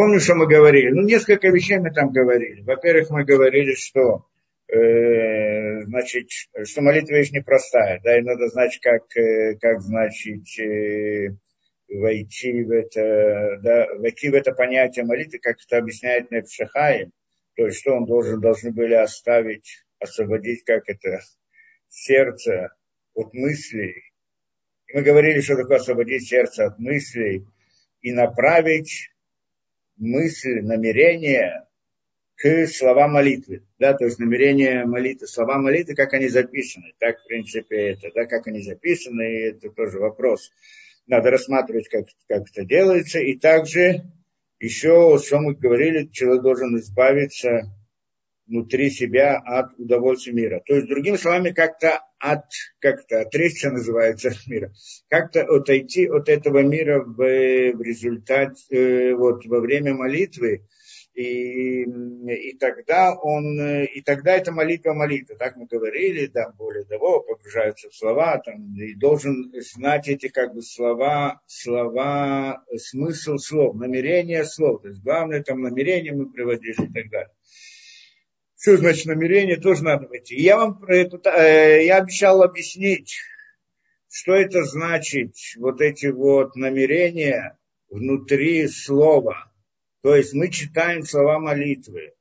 Помню, что мы говорили? Ну, несколько вещей мы там говорили. Во-первых, мы говорили, что э, значит, что молитва вещь непростая, да, и надо знать, как, э, как значит, э, войти в это, да, войти в это понятие молитвы, как это объясняет Непшахаим, то есть, что он должен, должны были оставить, освободить, как это, сердце от мыслей. И мы говорили, что такое освободить сердце от мыслей и направить мысль, намерение к словам молитвы. Да, то есть намерение молитвы, слова молитвы, как они записаны. Так, в принципе, это, да, как они записаны, это тоже вопрос. Надо рассматривать, как, как это делается. И также еще, что мы говорили, человек должен избавиться внутри себя от удовольствия мира. То есть, другими словами, как-то от, как-то отречься называется от мира. Как-то отойти от этого мира в, в результате, э, вот во время молитвы, и, и тогда он, и тогда это молитва молитва, так мы говорили, да, более того, погружаются в слова, там, и должен знать эти как бы слова, слова, смысл слов, намерение слов, то есть главное там намерение мы приводили и так далее. Что значит намерение, тоже надо войти. Я вам про это, э, я обещал объяснить, что это значит, вот эти вот намерения внутри слова. То есть мы читаем слова молитвы.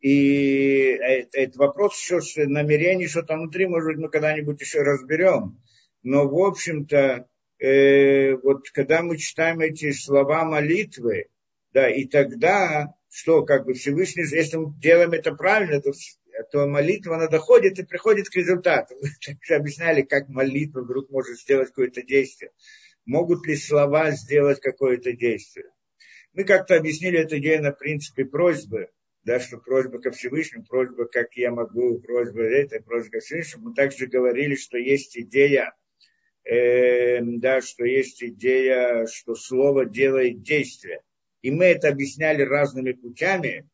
И это, это вопрос еще что намерений, что там внутри, может быть, мы когда-нибудь еще разберем. Но, в общем-то, э, вот когда мы читаем эти слова молитвы, да, и тогда что как бы Всевышний, если мы делаем это правильно, то, то молитва, она доходит и приходит к результату. Мы объясняли, как молитва вдруг может сделать какое-то действие. Могут ли слова сделать какое-то действие? Мы как-то объяснили эту идею на принципе просьбы, да, что просьба ко Всевышнему, просьба, как я могу, просьба это, просьба ко Всевышнему. Мы также говорили, что есть идея, э, да, что есть идея, что слово делает действие. И мы это объясняли разными путями.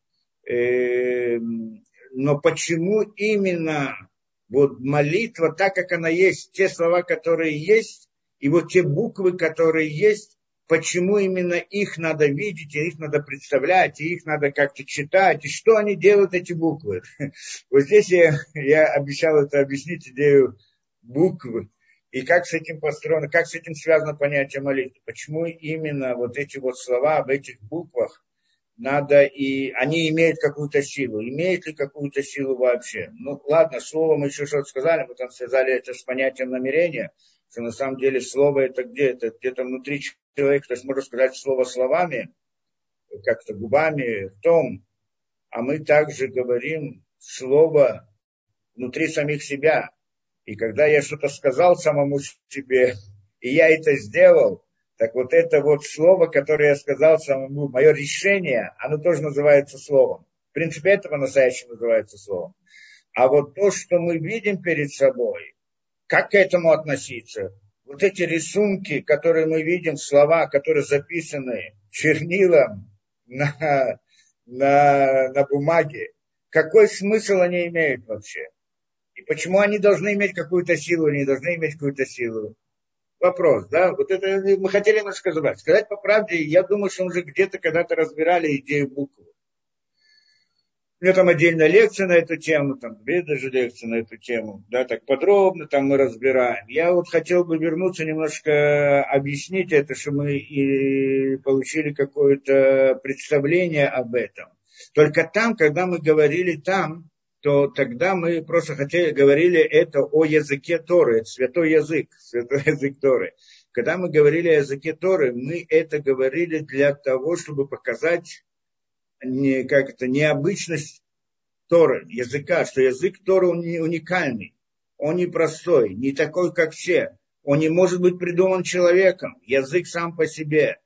Эм, но почему именно вот молитва, так как она есть, те слова, которые есть, и вот те буквы, которые есть, почему именно их надо видеть, и их надо представлять, и их надо как-то читать, и что они делают, эти буквы. Вот здесь я, я обещал это объяснить, идею буквы и как с этим построено, как с этим связано понятие молитвы. Почему именно вот эти вот слова об этих буквах надо и они имеют какую-то силу. Имеют ли какую-то силу вообще? Ну, ладно, слово мы еще что-то сказали, там связали это с понятием намерения, что на самом деле слово это где? Это где-то внутри человека, то есть можно сказать слово словами, как-то губами, в том, а мы также говорим слово внутри самих себя. И когда я что-то сказал самому себе, и я это сделал, так вот это вот слово, которое я сказал самому, мое решение, оно тоже называется словом. В принципе, это по-настоящему называется словом. А вот то, что мы видим перед собой, как к этому относиться? Вот эти рисунки, которые мы видим, слова, которые записаны чернилом на, на, на бумаге, какой смысл они имеют вообще? И почему они должны иметь какую-то силу не должны иметь какую-то силу? Вопрос, да? Вот это мы хотели немножко сказать. Сказать по правде, я думаю, что мы уже где-то когда-то разбирали идею буквы. У меня там отдельная лекция на эту тему, там две даже лекции на эту тему, да, так подробно там мы разбираем. Я вот хотел бы вернуться немножко объяснить это, что мы и получили какое-то представление об этом. Только там, когда мы говорили там, то тогда мы просто хотели, говорили это о языке Торы, святой язык, святой язык Торы. Когда мы говорили о языке Торы, мы это говорили для того, чтобы показать не, как это, необычность Торы, языка, что язык Торы он не уникальный, он не простой, не такой, как все. Он не может быть придуман человеком. Язык сам по себе,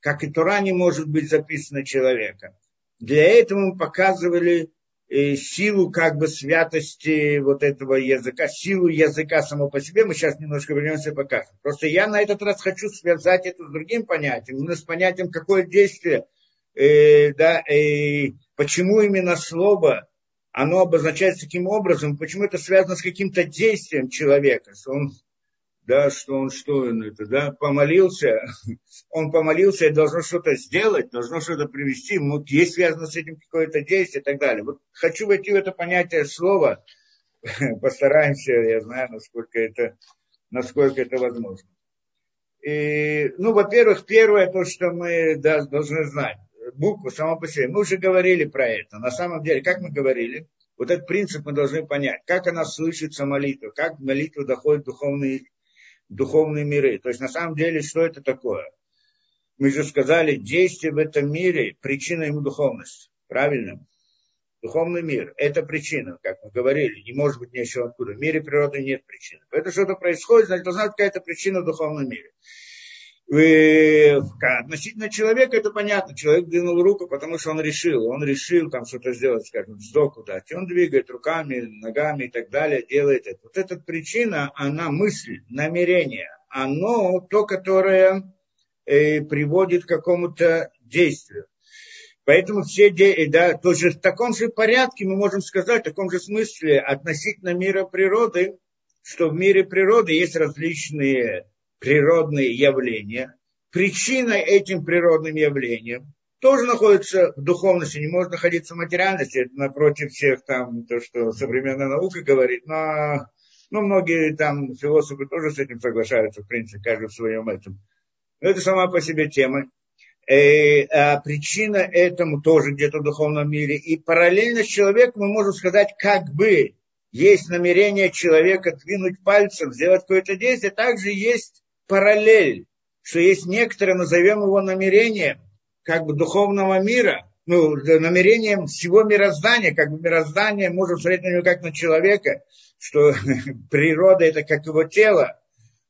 как и Тора не может быть записана человеком. Для этого мы показывали силу как бы святости вот этого языка, силу языка само по себе, мы сейчас немножко вернемся и покажем. Просто я на этот раз хочу связать это с другим понятием, именно с понятием, какое действие, э, да, э, почему именно слово, оно обозначается таким образом, почему это связано с каким-то действием человека, он да, что он что он это, да, помолился, он помолился и должно что-то сделать, должно что-то привести, есть связано с этим какое-то действие и так далее. Вот хочу войти в это понятие слова, постараемся, я знаю, насколько это, насколько это возможно. И, ну, во-первых, первое, то, что мы да, должны знать, букву само по себе. Мы уже говорили про это. На самом деле, как мы говорили, вот этот принцип мы должны понять, как она слышится молитва, как молитва доходит в духовные духовные миры. То есть на самом деле, что это такое? Мы же сказали, действие в этом мире – причина ему духовности. Правильно? Духовный мир – это причина, как мы говорили, не может быть ничего откуда. В мире природы нет причины. Поэтому что-то происходит, значит, должна быть какая-то причина в духовном мире. И относительно человека это понятно. Человек двинул руку, потому что он решил. Он решил там что-то сделать, скажем, вздоху дать. И он двигает руками, ногами и так далее, делает это. Вот эта причина, она мысль, намерение. Оно то, которое э, приводит к какому-то действию. Поэтому все, да, тоже в таком же порядке мы можем сказать, в таком же смысле относительно мира природы, что в мире природы есть различные природные явления, причина этим природным явлениям тоже находится в духовности, не может находиться в материальности, это напротив всех там, то, что современная наука говорит, но ну, многие там философы тоже с этим соглашаются, в принципе, каждый в своем этом. Но это сама по себе тема. И, э, а причина этому тоже где-то в духовном мире. И параллельно с человеком мы можем сказать, как бы есть намерение человека двинуть пальцем, сделать какое-то действие, также есть параллель, что есть некоторое, назовем его намерением, как бы духовного мира, ну, намерением всего мироздания, как бы мироздание, можем смотреть на него как на человека, что природа это как его тело,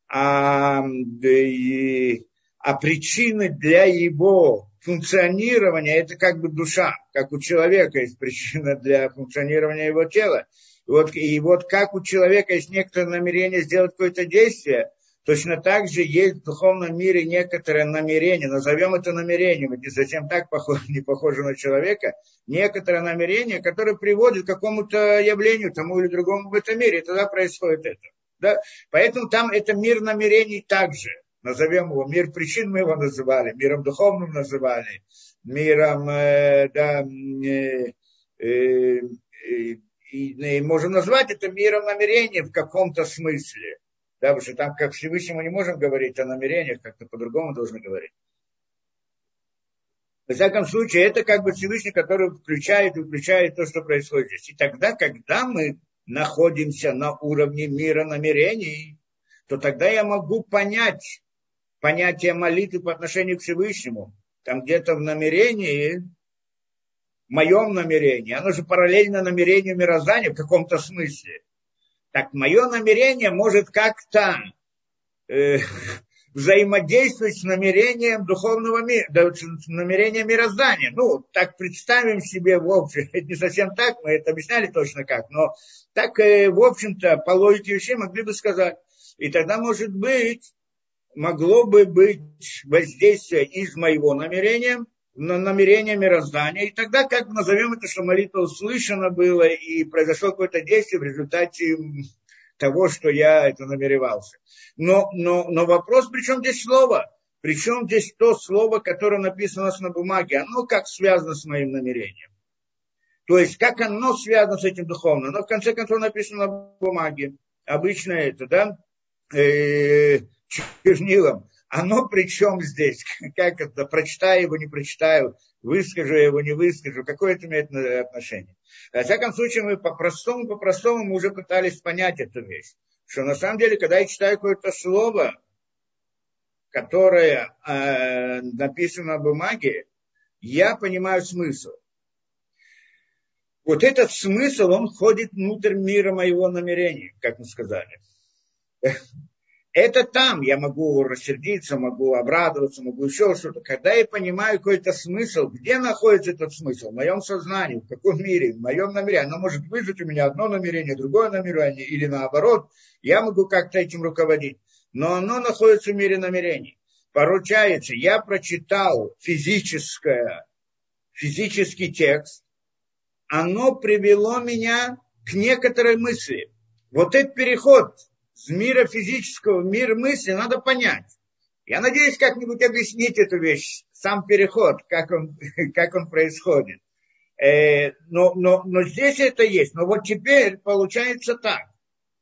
а, и, а причины для его функционирования это как бы душа, как у человека есть причина для функционирования его тела. И вот, и вот как у человека есть некоторое намерение сделать какое-то действие, Точно так же есть в духовном мире некоторое намерение, назовем это намерением, не совсем так похоже, не похоже на человека, некоторое намерение, которое приводит к какому-то явлению, тому или другому в этом мире, и тогда происходит это. Да? Поэтому там это мир намерений также. Назовем его мир причин, мы его называли, миром духовным называли, миром, э, да, э, э, и, и можем назвать это миром намерений в каком-то смысле. Да, потому что там, как Всевышний, мы не можем говорить о намерениях, как-то по-другому должны говорить. Во всяком случае, это как бы Всевышний, который включает и выключает то, что происходит здесь. И тогда, когда мы находимся на уровне мира намерений, то тогда я могу понять понятие молитвы по отношению к Всевышнему. Там где-то в намерении, в моем намерении, оно же параллельно намерению мироздания в каком-то смысле. Так мое намерение может как-то э, взаимодействовать с намерением духовного мира, с намерением мироздания. Ну, так представим себе, в общем, это не совсем так, мы это объясняли точно как, но так, э, в общем-то, по логике вещей могли бы сказать. И тогда, может быть, могло бы быть воздействие из моего намерения на намерение мироздания. И тогда, как назовем это, что молитва услышана была и произошло какое-то действие в результате того, что я это намеревался. Но, но, но вопрос, при чем здесь слово? Причем здесь то слово, которое написано у нас на бумаге, оно как связано с моим намерением. То есть, как оно связано с этим духовным. Оно в конце концов написано на бумаге. Обычно это, да, э, чернилом оно при чем здесь? Как это? Прочитаю его, не прочитаю, выскажу его, не выскажу. Какое это имеет отношение? Во всяком случае, мы по-простому, по-простому мы уже пытались понять эту вещь. Что на самом деле, когда я читаю какое-то слово, которое э, написано на бумаге, я понимаю смысл. Вот этот смысл, он входит внутрь мира моего намерения, как мы сказали. Это там я могу рассердиться, могу обрадоваться, могу еще что-то. Когда я понимаю какой-то смысл, где находится этот смысл? В моем сознании, в каком мире, в моем намерении. Оно может вызвать у меня одно намерение, другое намерение, или наоборот. Я могу как-то этим руководить. Но оно находится в мире намерений. Поручается, я прочитал физическое, физический текст, оно привело меня к некоторой мысли. Вот этот переход с мира физического в мир мысли надо понять. Я надеюсь как-нибудь объяснить эту вещь, сам переход, как он, как он происходит. Э, но, но, но здесь это есть. Но вот теперь получается так,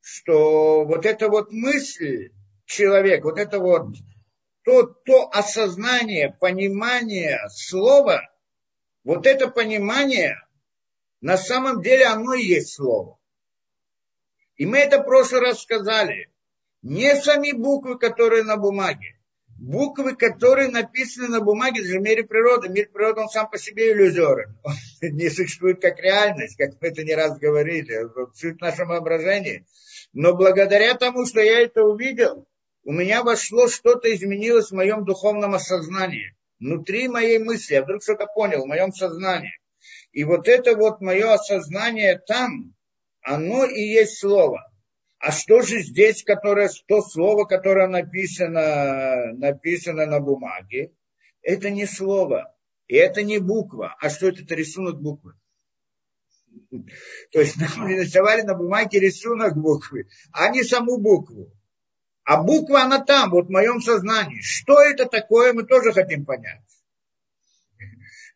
что вот эта вот мысль человека, вот это вот то, то осознание, понимание слова, вот это понимание, на самом деле оно и есть слово. И мы это в прошлый раз сказали. Не сами буквы, которые на бумаге, буквы, которые написаны на бумаге, это же в мире природы. Мир природы, он сам по себе иллюзорен. Он не существует как реальность, как мы это не раз говорили, суть в нашем воображении. Но благодаря тому, что я это увидел, у меня вошло что-то изменилось в моем духовном осознании. Внутри моей мысли, я вдруг что-то понял, в моем сознании. И вот это вот мое осознание там, оно и есть слово. А что же здесь, которое, то слово, которое написано, написано на бумаге, это не слово, и это не буква. А что это? Это рисунок буквы. То есть нам нарисовали на бумаге рисунок буквы, а не саму букву. А буква, она там, вот в моем сознании. Что это такое, мы тоже хотим понять.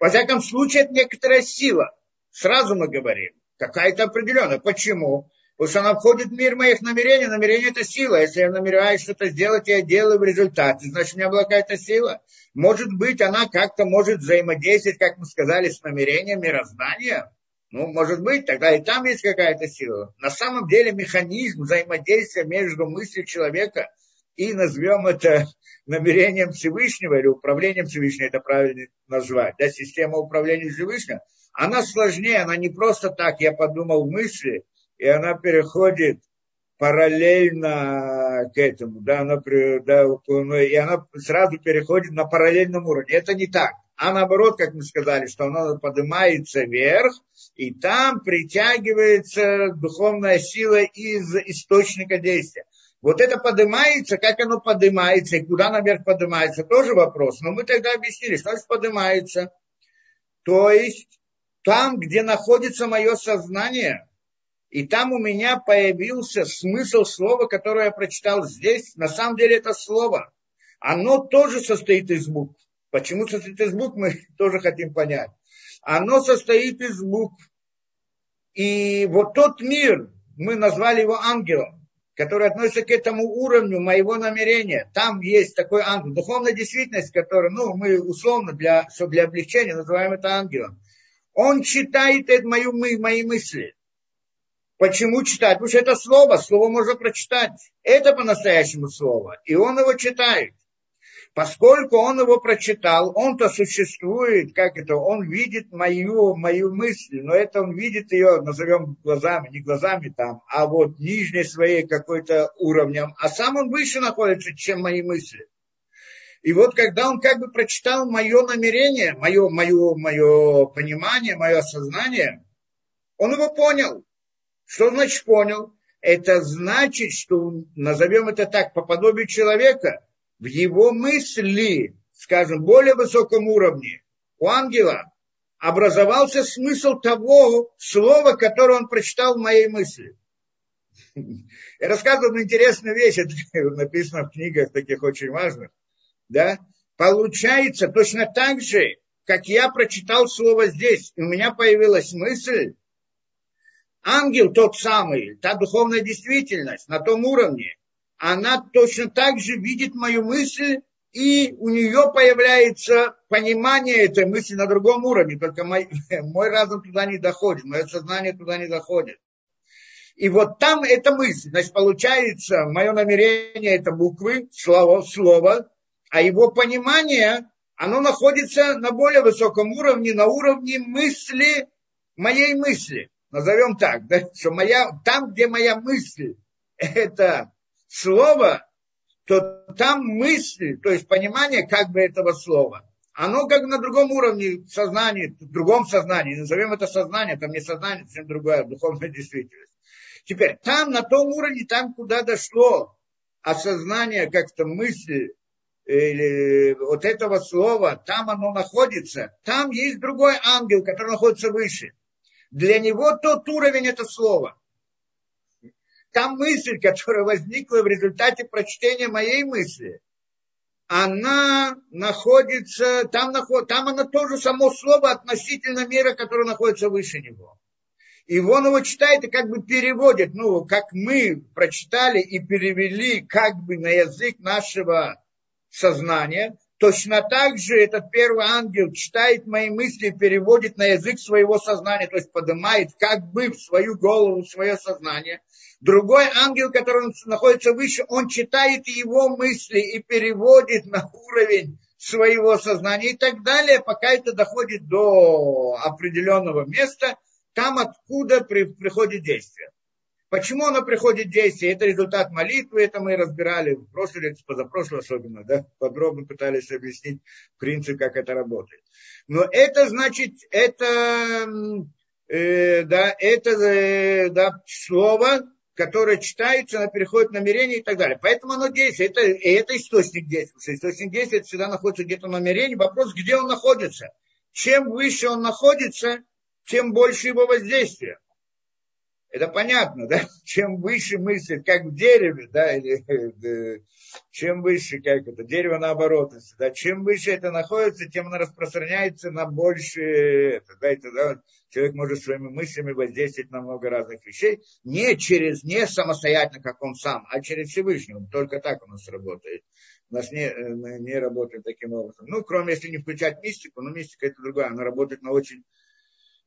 Во всяком случае, это некоторая сила. Сразу мы говорим. Какая-то определенная. Почему? Потому что она входит в мир моих намерений. Намерение – это сила. Если я намереваюсь что-то сделать, я делаю в результате. Значит, у меня была какая-то сила. Может быть, она как-то может взаимодействовать, как мы сказали, с намерением мироздания. Ну, может быть, тогда и там есть какая-то сила. На самом деле механизм взаимодействия между мыслью человека и назовем это намерением Всевышнего или управлением Всевышнего, это правильно назвать, да, система управления Всевышним, она сложнее, она не просто так, я подумал в мысли, и она переходит параллельно к этому, да, она, да, и она сразу переходит на параллельном уровне. Это не так. А наоборот, как мы сказали, что она поднимается вверх, и там притягивается духовная сила из источника действия. Вот это поднимается, как оно поднимается, и куда наверх поднимается, тоже вопрос. Но мы тогда объяснили, что значит поднимается. То есть там, где находится мое сознание, и там у меня появился смысл слова, которое я прочитал здесь. На самом деле это слово. Оно тоже состоит из букв. Почему состоит из букв, мы тоже хотим понять. Оно состоит из букв. И вот тот мир, мы назвали его ангелом, который относится к этому уровню моего намерения. Там есть такой ангел. Духовная действительность, которую, ну, мы условно для, для облегчения называем это ангелом. Он читает это мою, мои мысли. Почему читать? Потому что это слово, слово можно прочитать. Это по-настоящему слово. И он его читает. Поскольку он его прочитал, он-то существует, как это, он видит мою, мою мысль, но это он видит ее, назовем глазами, не глазами там, а вот нижней своей какой-то уровнем, а сам он выше находится, чем мои мысли. И вот когда он как бы прочитал мое намерение, мое, мое, мое понимание, мое осознание, он его понял. Что значит понял? Это значит, что, назовем это так, по подобию человека, в его мысли, скажем, более высоком уровне, у ангела образовался смысл того слова, которое он прочитал в моей мысли. Я рассказываю интересную вещь, это написано в книгах таких очень важных. Да? Получается точно так же, как я прочитал слово здесь, и у меня появилась мысль, ангел тот самый, та духовная действительность на том уровне, она точно так же видит мою мысль, и у нее появляется понимание этой мысли на другом уровне, только мой, мой разум туда не доходит, мое сознание туда не доходит. И вот там эта мысль, значит, получается, мое намерение это буквы, слово, слово, а его понимание, оно находится на более высоком уровне, на уровне мысли, моей мысли. Назовем так, да, что моя, там, где моя мысль, это слово, то там мысль, то есть понимание как бы этого слова, оно как на другом уровне сознания, в другом сознании, назовем это сознание, там не сознание, совсем другая духовная действительность. Теперь, там, на том уровне, там, куда дошло осознание как-то мысли, или вот этого слова, там оно находится, там есть другой ангел, который находится выше. Для него тот уровень это слово. та мысль, которая возникла в результате прочтения моей мысли, она находится, там, наход, там она тоже само слово относительно мира, который находится выше него. И он его читает и как бы переводит, ну, как мы прочитали и перевели как бы на язык нашего сознания, точно так же этот первый ангел читает мои мысли и переводит на язык своего сознания, то есть поднимает как бы в свою голову, в свое сознание. Другой ангел, который находится выше, он читает его мысли и переводит на уровень своего сознания и так далее, пока это доходит до определенного места – там, откуда при, приходит действие. Почему оно приходит действие? Это результат молитвы, это мы разбирали в прошлый лекции, позапрошлый особенно, да, подробно пытались объяснить принцип, как это работает. Но это значит, это, э, да, это э, да, слово, которое читается, оно переходит в намерение и так далее. Поэтому оно действует. Это, это источник действия. Источник действия всегда находится где-то в намерении. Вопрос, где он находится. Чем выше он находится, тем больше его воздействия. Это понятно, да? Чем выше мысль, как в дереве, да, или да, чем выше, как это, дерево наоборот, да, чем выше это находится, тем оно распространяется на больше, это, да, это, да, человек может своими мыслями воздействовать на много разных вещей, не через, не самостоятельно, как он сам, а через Всевышнего, только так у нас работает. У нас не, э, не работает таким образом. Ну, кроме если не включать мистику, но мистика это другая, она работает на очень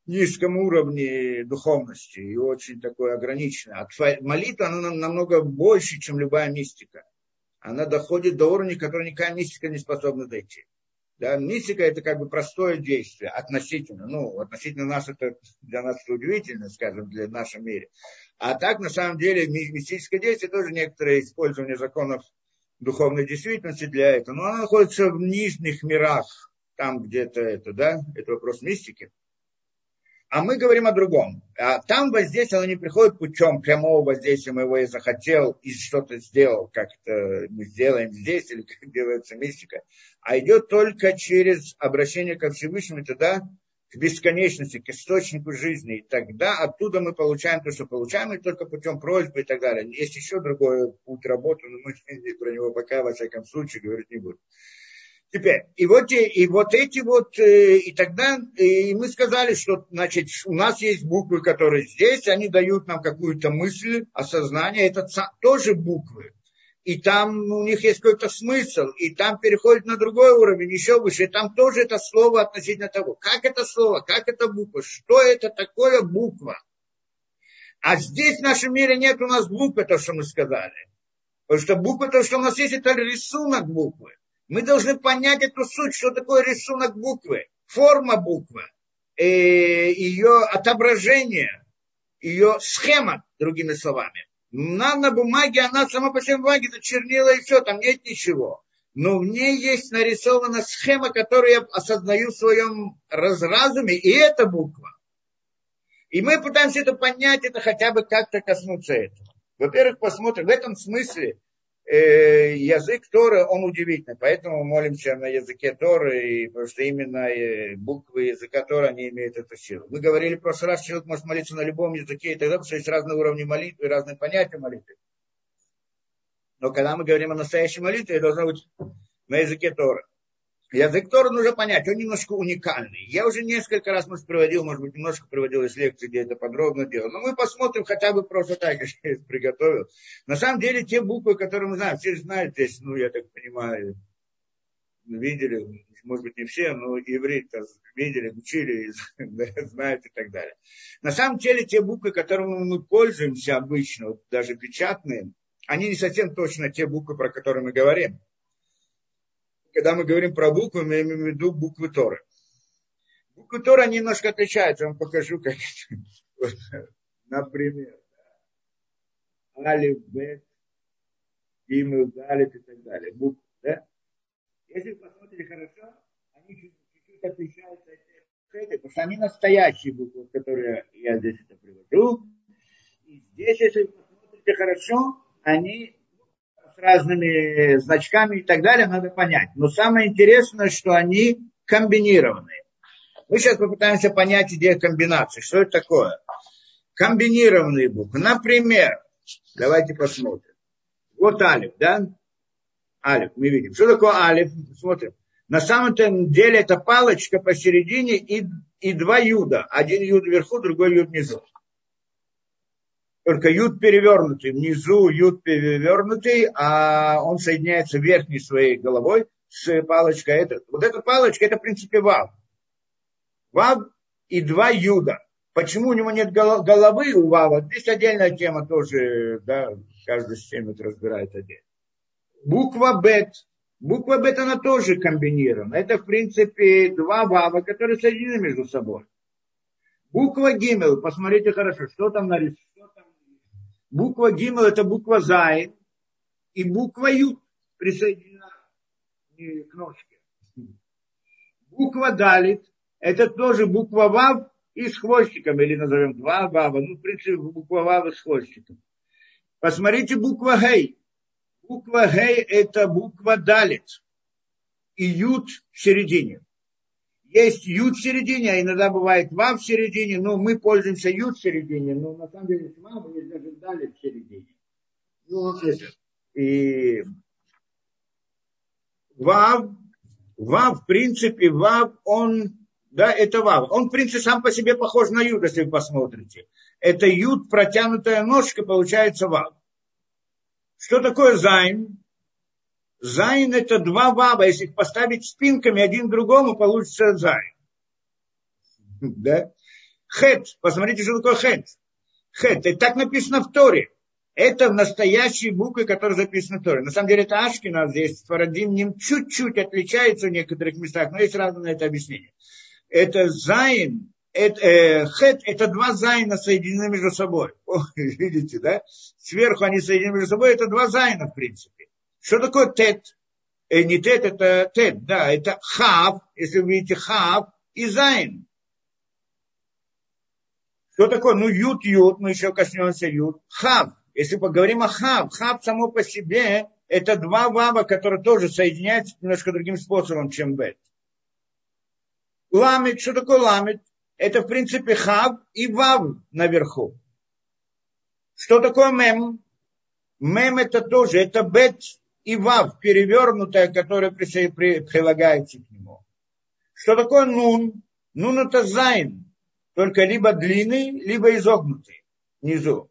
низком уровне духовности и очень такой ограниченной. А молитва, она намного больше, чем любая мистика. Она доходит до уровня, который никакая мистика не способна дойти. Да, мистика это как бы простое действие относительно, ну, относительно нас это для нас это удивительно, скажем, для нашего мира. А так, на самом деле, мистическое действие тоже некоторое использование законов духовной действительности для этого. Но оно находится в нижних мирах, там где-то это, да, это вопрос мистики. А мы говорим о другом. А там воздействие, оно не приходит путем прямого воздействия моего я захотел и что-то сделал, как это мы сделаем здесь, или как делается мистика, а идет только через обращение ко Всевышнему, и тогда к бесконечности, к источнику жизни. И тогда оттуда мы получаем то, что получаем, и только путем просьбы и так далее. Есть еще другой путь работы, но мы про него пока, во всяком случае, говорить не будем. Теперь, и вот, и вот эти вот, э, и тогда и мы сказали, что, значит, у нас есть буквы, которые здесь, они дают нам какую-то мысль, осознание, это тоже буквы. И там у них есть какой-то смысл, и там переходит на другой уровень, еще выше, и там тоже это слово относительно того. Как это слово, как это буква, что это такое буква. А здесь в нашем мире нет у нас буквы, то, что мы сказали. Потому что буква, то, что у нас есть, это рисунок буквы. Мы должны понять эту суть, что такое рисунок буквы, форма буквы, э, ее отображение, ее схема, другими словами. Нам на бумаге, она сама по себе бумаге, это чернила и все, там нет ничего. Но в ней есть нарисована схема, которую я осознаю в своем разразуме, и это буква. И мы пытаемся это понять, это хотя бы как-то коснуться этого. Во-первых, посмотрим, в этом смысле э, язык Торы, он удивительный. Поэтому мы молимся на языке Торы, и, потому что именно э, буквы языка Торы, они имеют эту силу. Мы говорили в прошлый раз, человек может молиться на любом языке и далее, потому что есть разные уровни молитвы, разные понятия молитвы. Но когда мы говорим о настоящей молитве, должно быть на языке Торы. Язык Тора нужно понять, он немножко уникальный. Я уже несколько раз, может, приводил, может быть, немножко приводил из лекции, где это подробно делал. Но мы посмотрим хотя бы просто так, я приготовил. На самом деле, те буквы, которые мы знаем, все знают здесь, ну, я так понимаю, видели, может быть, не все, но иврит видели, учили, знают и так далее. На самом деле, те буквы, которыми мы пользуемся обычно, вот даже печатные, они не совсем точно те буквы, про которые мы говорим когда мы говорим про буквы, мы имеем в виду буквы Торы. Буквы Торы немножко отличаются. Я вам покажу, как Например, Алиф, Бет, Гимел, Галит и так далее. Буквы, да? Если вы посмотрите хорошо, они чуть-чуть отличаются от этих, потому что они настоящие буквы, которые я здесь это привожу. И здесь, если вы посмотрите хорошо, они с разными значками и так далее, надо понять. Но самое интересное, что они комбинированные. Мы сейчас попытаемся понять идею комбинации. Что это такое? Комбинированные буквы. Например, Давайте посмотрим. Вот алиф, да? Алиф, мы видим. Что такое алиф? Смотрим. На самом деле это палочка посередине и, и два юда. Один юд вверху, другой юд внизу. Только юд перевернутый. Внизу юд перевернутый, а он соединяется верхней своей головой с палочкой. Это, вот эта палочка, это в принципе вав. Вав и два юда. Почему у него нет головы у Вава? Здесь отдельная тема тоже, да, каждый системит разбирает отдельно. Буква Бет. Буква Бет, она тоже комбинирована. Это, в принципе, два Вава, которые соединены между собой. Буква Гимел, посмотрите хорошо, что там нарисовано. Буква Гимел это буква Зайн, и буква Ют присоединена к ножке. Буква Далит это тоже буква Вав и с хвостиком, или назовем два Вава, ну, в принципе, буква Вава с хвостиком. Посмотрите буква Гей. Буква Гей это буква Далит и Ют в середине. Есть Юд в середине, а иногда бывает Вав в середине, но мы пользуемся Юд в середине, но на самом деле с Вавом есть даже Далет в середине. Ну. И Вав, Вав, в принципе, Вав, он да, это вав. Он, в принципе, сам по себе похож на юд, если вы посмотрите. Это юд, протянутая ножка, получается вав. Что такое зайн? Зайн это два вава. Если их поставить спинками один другому, получится зайн. Да? Хет. Посмотрите, что такое хет. Хет. Это так написано в Торе. Это настоящие буквы, которые записаны в Торе. На самом деле это ашкеназим с сфарадим чуть-чуть отличается в некоторых местах, но есть разное это объяснение это зайн, это, э, хет, это два зайна соединены между собой. О, видите, да? Сверху они соединены между собой, это два зайна, в принципе. Что такое тет? Э, не тет, это тет, да, это хав, если вы видите хав и зайн. Что такое? Ну, юд, юд, мы еще коснемся юд. Хав. Если поговорим о хав, хав само по себе, это два вава, которые тоже соединяются немножко другим способом, чем бет. Ламед, что такое ламед? Это, в принципе, хав и вав наверху. Что такое мем? Мем это тоже, это бет и вав, перевернутая, которая прилагается к нему. Что такое нун? Нун это зайн, только либо длинный, либо изогнутый внизу.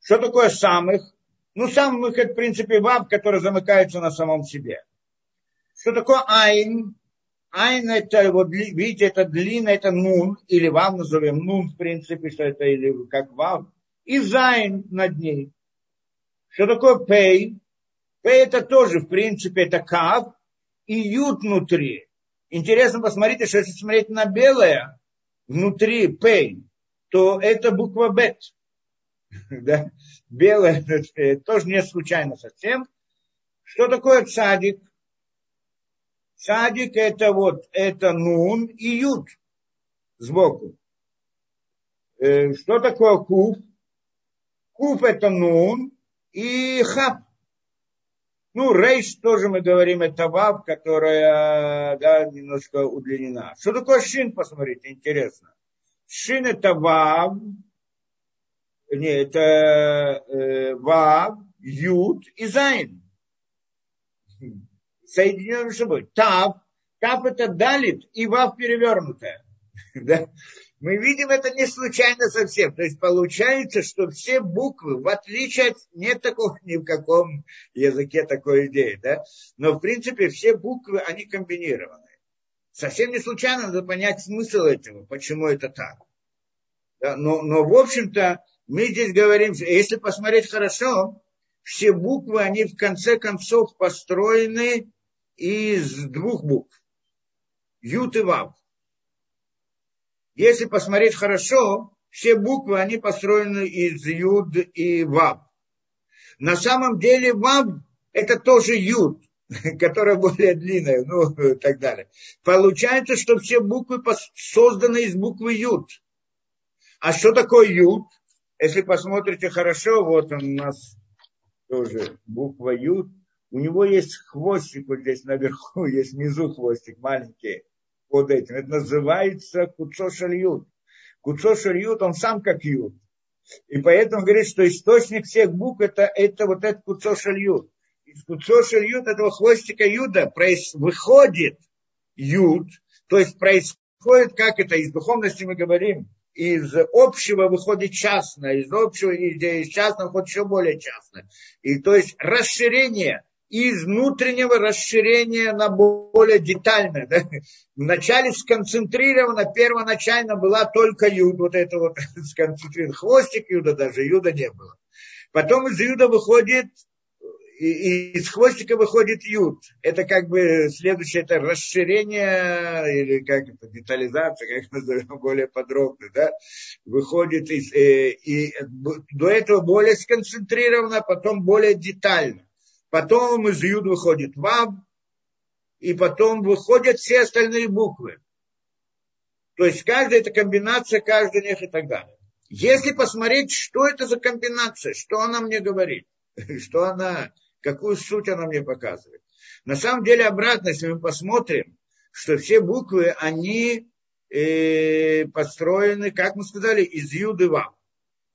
Что такое самех? Ну, самех это, в принципе, вав, который замыкается на самом себе. Что такое аин? Аин это, вот, видите, это длинно, это нун, или вам назовем нун, в принципе, что это, или как вам, и зайн над ней. Что такое пей? Это тоже, в принципе, это кав и юд внутри. Интересно, посмотрите, что если смотреть на белое, внутри пей, то это буква бет. да? Белое тоже не случайно совсем. Что такое цадик? Цадик это вот, это нун и юд сбоку. Э, что такое куф? Куф это нун и хав. Ну, рейш тоже мы говорим, это вав, которая да, немножко удлинена. Что такое шин, посмотрите, интересно. Шин это вав, не, это э, вав, юд и зайн соединены между собой. Тав, тав это далит и вав перевернутая. да? Мы видим это не случайно совсем. То есть получается, что все буквы, в отличие от... Нет такого ни в каком языке такой идеи, да? Но в принципе все буквы, они комбинированы. Совсем не случайно надо понять смысл этого, почему это так. Да? Но, но в общем-то мы здесь говорим, если посмотреть хорошо, все буквы, они в конце концов построены из двух букв. Ют и Вав. Если посмотреть хорошо, все буквы, они построены из Юд и Вав. На самом деле Вав это тоже Юд, которая более длинная, ну и так далее. Получается, что все буквы созданы из буквы Юд. А что такое Юд? Если посмотрите хорошо, вот он у нас тоже буква Юд у него есть хвостик вот здесь наверху, есть внизу хвостик маленький под этим. Это называется куцо шальют. Он сам как ют. И поэтому говорит, что источник всех букв это, это вот этот куцо. Из куцо этого хвостика юда выходит юд, то есть происходит, как это из духовности мы говорим, из общего выходит частное, из общего, из частного выходит еще более частное. И то есть расширение из внутреннего расширения на более детальное. Да? Вначале сконцентрировано, первоначально была только юд, вот это вот сконцентрировано. Хвостик юда даже, юда не было. Потом из юда выходит, и из хвостика выходит юд. Это как бы следующее, это расширение, или как это, детализация, как назовем более подробно, да, выходит из, э, и до этого более сконцентрировано, потом более детально потом из Юд выходит Вав, и потом выходят все остальные буквы. То есть каждая это комбинация, каждый них и так далее. Если посмотреть, что это за комбинация, что она мне говорит, что она, какую суть она мне показывает. На самом деле обратно, если мы посмотрим, что все буквы, они э, построены, как мы сказали, из Юды Вав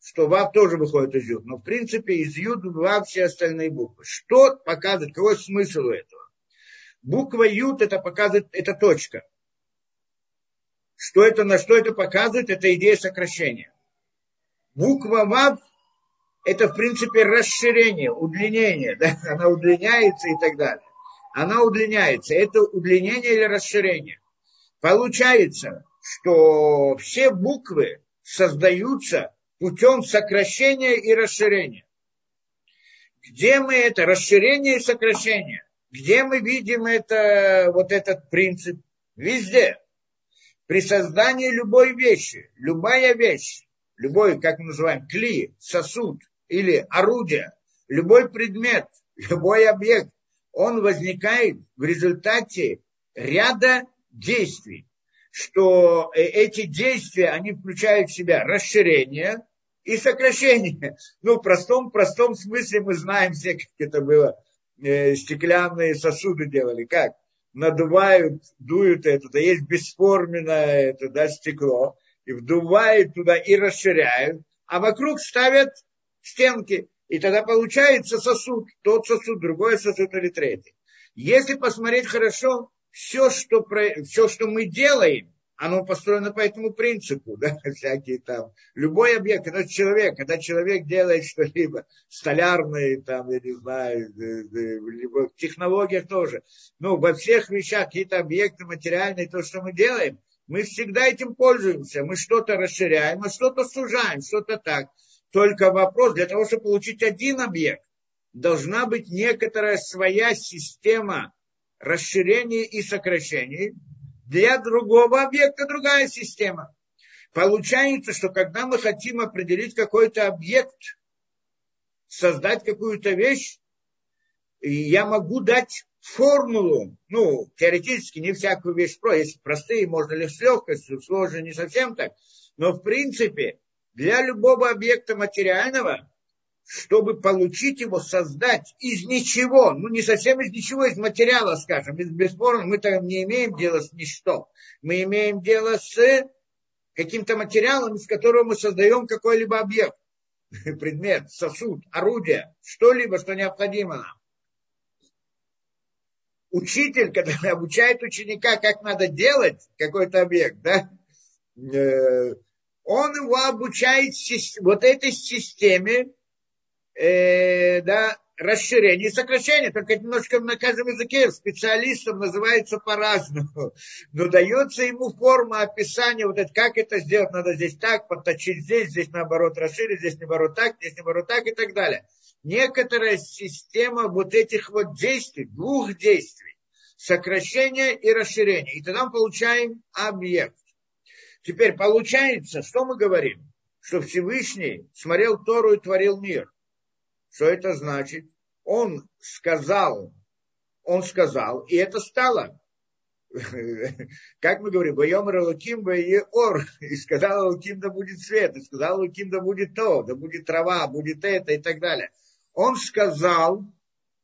что Вав тоже выходит из Юд. Но, в принципе, из Юд Вав все остальные буквы. Что показывает, какой смысл у этого? Буква Юд это показывает, это точка. Что это, на что это показывает, это идея сокращения. Буква Вав это, в принципе, расширение, удлинение. Да? Она удлиняется и так далее. Она удлиняется. Это удлинение или расширение. Получается, что все буквы создаются путем сокращения и расширения. Где мы это, расширение и сокращение, где мы видим это, вот этот принцип? Везде. При создании любой вещи, любая вещь, любой, как мы называем, кли, сосуд или орудие, любой предмет, любой объект, он возникает в результате ряда действий, что э, эти действия, они включают в себя расширение, и сокращение. Ну, в простом, простом смысле мы знаем все, как это было. Э, стеклянные сосуды делали. Как? Надувают, дуют это. Да есть бесформенное это, да, стекло. И вдувают туда и расширяют. А вокруг ставят стенки. И тогда получается сосуд. Тот сосуд, другой сосуд или третий. Если посмотреть хорошо, все, что, все, что мы делаем, оно построено по этому принципу, да, всякие там, любой объект, это человек, когда человек делает что-либо, столярные, там, я не знаю, либо в технологиях тоже, ну, во всех вещах какие-то объекты материальные, то, что мы делаем, мы всегда этим пользуемся, мы что-то расширяем, мы что-то сужаем, что-то так. Только вопрос, для того, чтобы получить один объект, должна быть некоторая своя система расширения и сокращения, для другого объекта другая система. Получается, что когда мы хотим определить какой-то объект, создать какую-то вещь, я могу дать формулу, ну, теоретически не всякую вещь про, если простые, можно лишь с легкостью, сложные не совсем так, но в принципе для любого объекта материального чтобы получить его, создать из ничего, ну не совсем из ничего, из материала, скажем, из бесспорно, мы там не имеем дела с ничто. Мы имеем дело с каким-то материалом, из которого мы создаем какой-либо объект, предмет, сосуд, орудие, что-либо, что необходимо нам. Учитель, когда обучает ученика, как надо делать какой-то объект, да, э, он его обучает вот этой системе, э, да, расширение и сокращение, только немножко на каждом языке специалистам называется по-разному. Но дается ему форма описания, вот это, как это сделать, надо здесь так, подточить здесь, здесь наоборот расширить, здесь наоборот так, здесь наоборот так и так далее. Некоторая система вот этих вот действий, двух действий, сокращение и расширение. И тогда мы получаем объект. Теперь получается, что мы говорим? Что Всевышний смотрел Тору и творил мир. Что это значит? Он сказал, он сказал, и это стало. Как мы говорим, Байом Ралуким Ор, и сказал Луким, да будет свет, и сказал Луким, да будет то, да будет трава, будет это и так далее. Он сказал,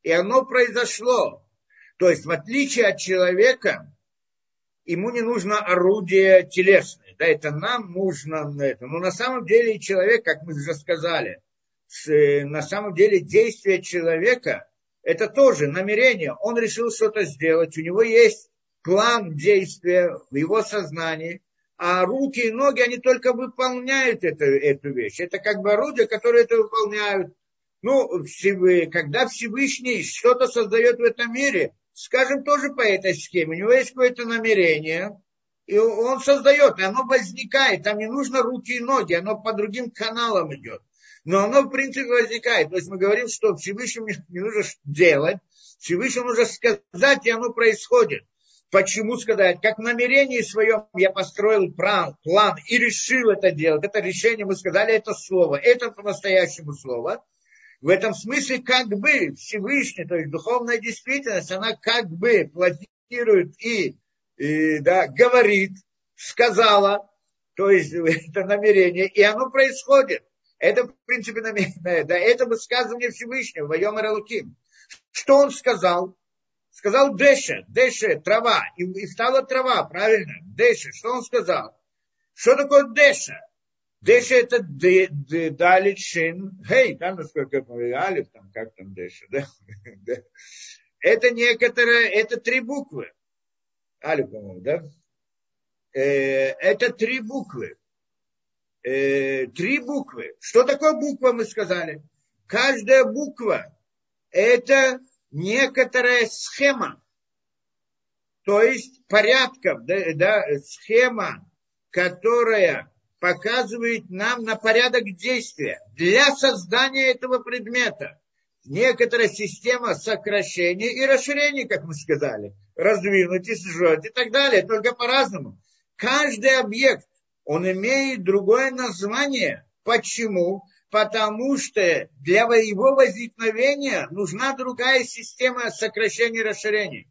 и оно произошло. То есть, в отличие от человека, ему не нужно орудие телесное. Да, это нам нужно на это. Но на самом деле человек, как мы уже сказали, э, на самом деле действие человека – это тоже намерение. Он решил что-то сделать, у него есть план действия в его сознании, а руки и ноги, они только выполняют это, эту вещь. Это как бы орудия, которые это выполняют. Ну, когда Всевышний что-то создает в этом мире, скажем, тоже по этой схеме, у него есть какое-то намерение, и он создает, и оно возникает, там не нужно руки и ноги, оно по другим каналам идет. Но оно, в принципе, возникает. То есть мы говорим, что Всевышнему не нужно делать, Всевышнему нужно сказать, и оно происходит. Почему сказать? Как в намерении своем я построил план, план и решил это делать. Это решение, мы сказали, это слово. Это по-настоящему слово. В этом смысле как бы Всевышний, то есть духовная действительность, она как бы планирует и, и да, говорит, сказала, то есть это намерение, и оно происходит. Это, в принципе, намерение, да, это высказывание Всевышнего, воем Ралуким. Что он сказал? Сказал Деше, Деше, трава, и, и стала трава, правильно? Деше, что он сказал? Что такое Деша? Деша это Далит Шин, Гей, там насколько я Алиф, там как там Деша, да? Это некоторые, это три буквы. Алиф, по-моему, да? Э, это три буквы. Э, три буквы. Что такое буква, мы сказали? Каждая буква это некоторая схема, то есть порядков, да, да, схема, которая показывает нам на порядок действия для создания этого предмета. Некоторая система сокращения и расширения, как мы сказали, раздвинуть и сжать и так далее, только по-разному. Каждый объект, он имеет другое название. Почему? Потому что для его возникновения нужна другая система сокращения и расширения.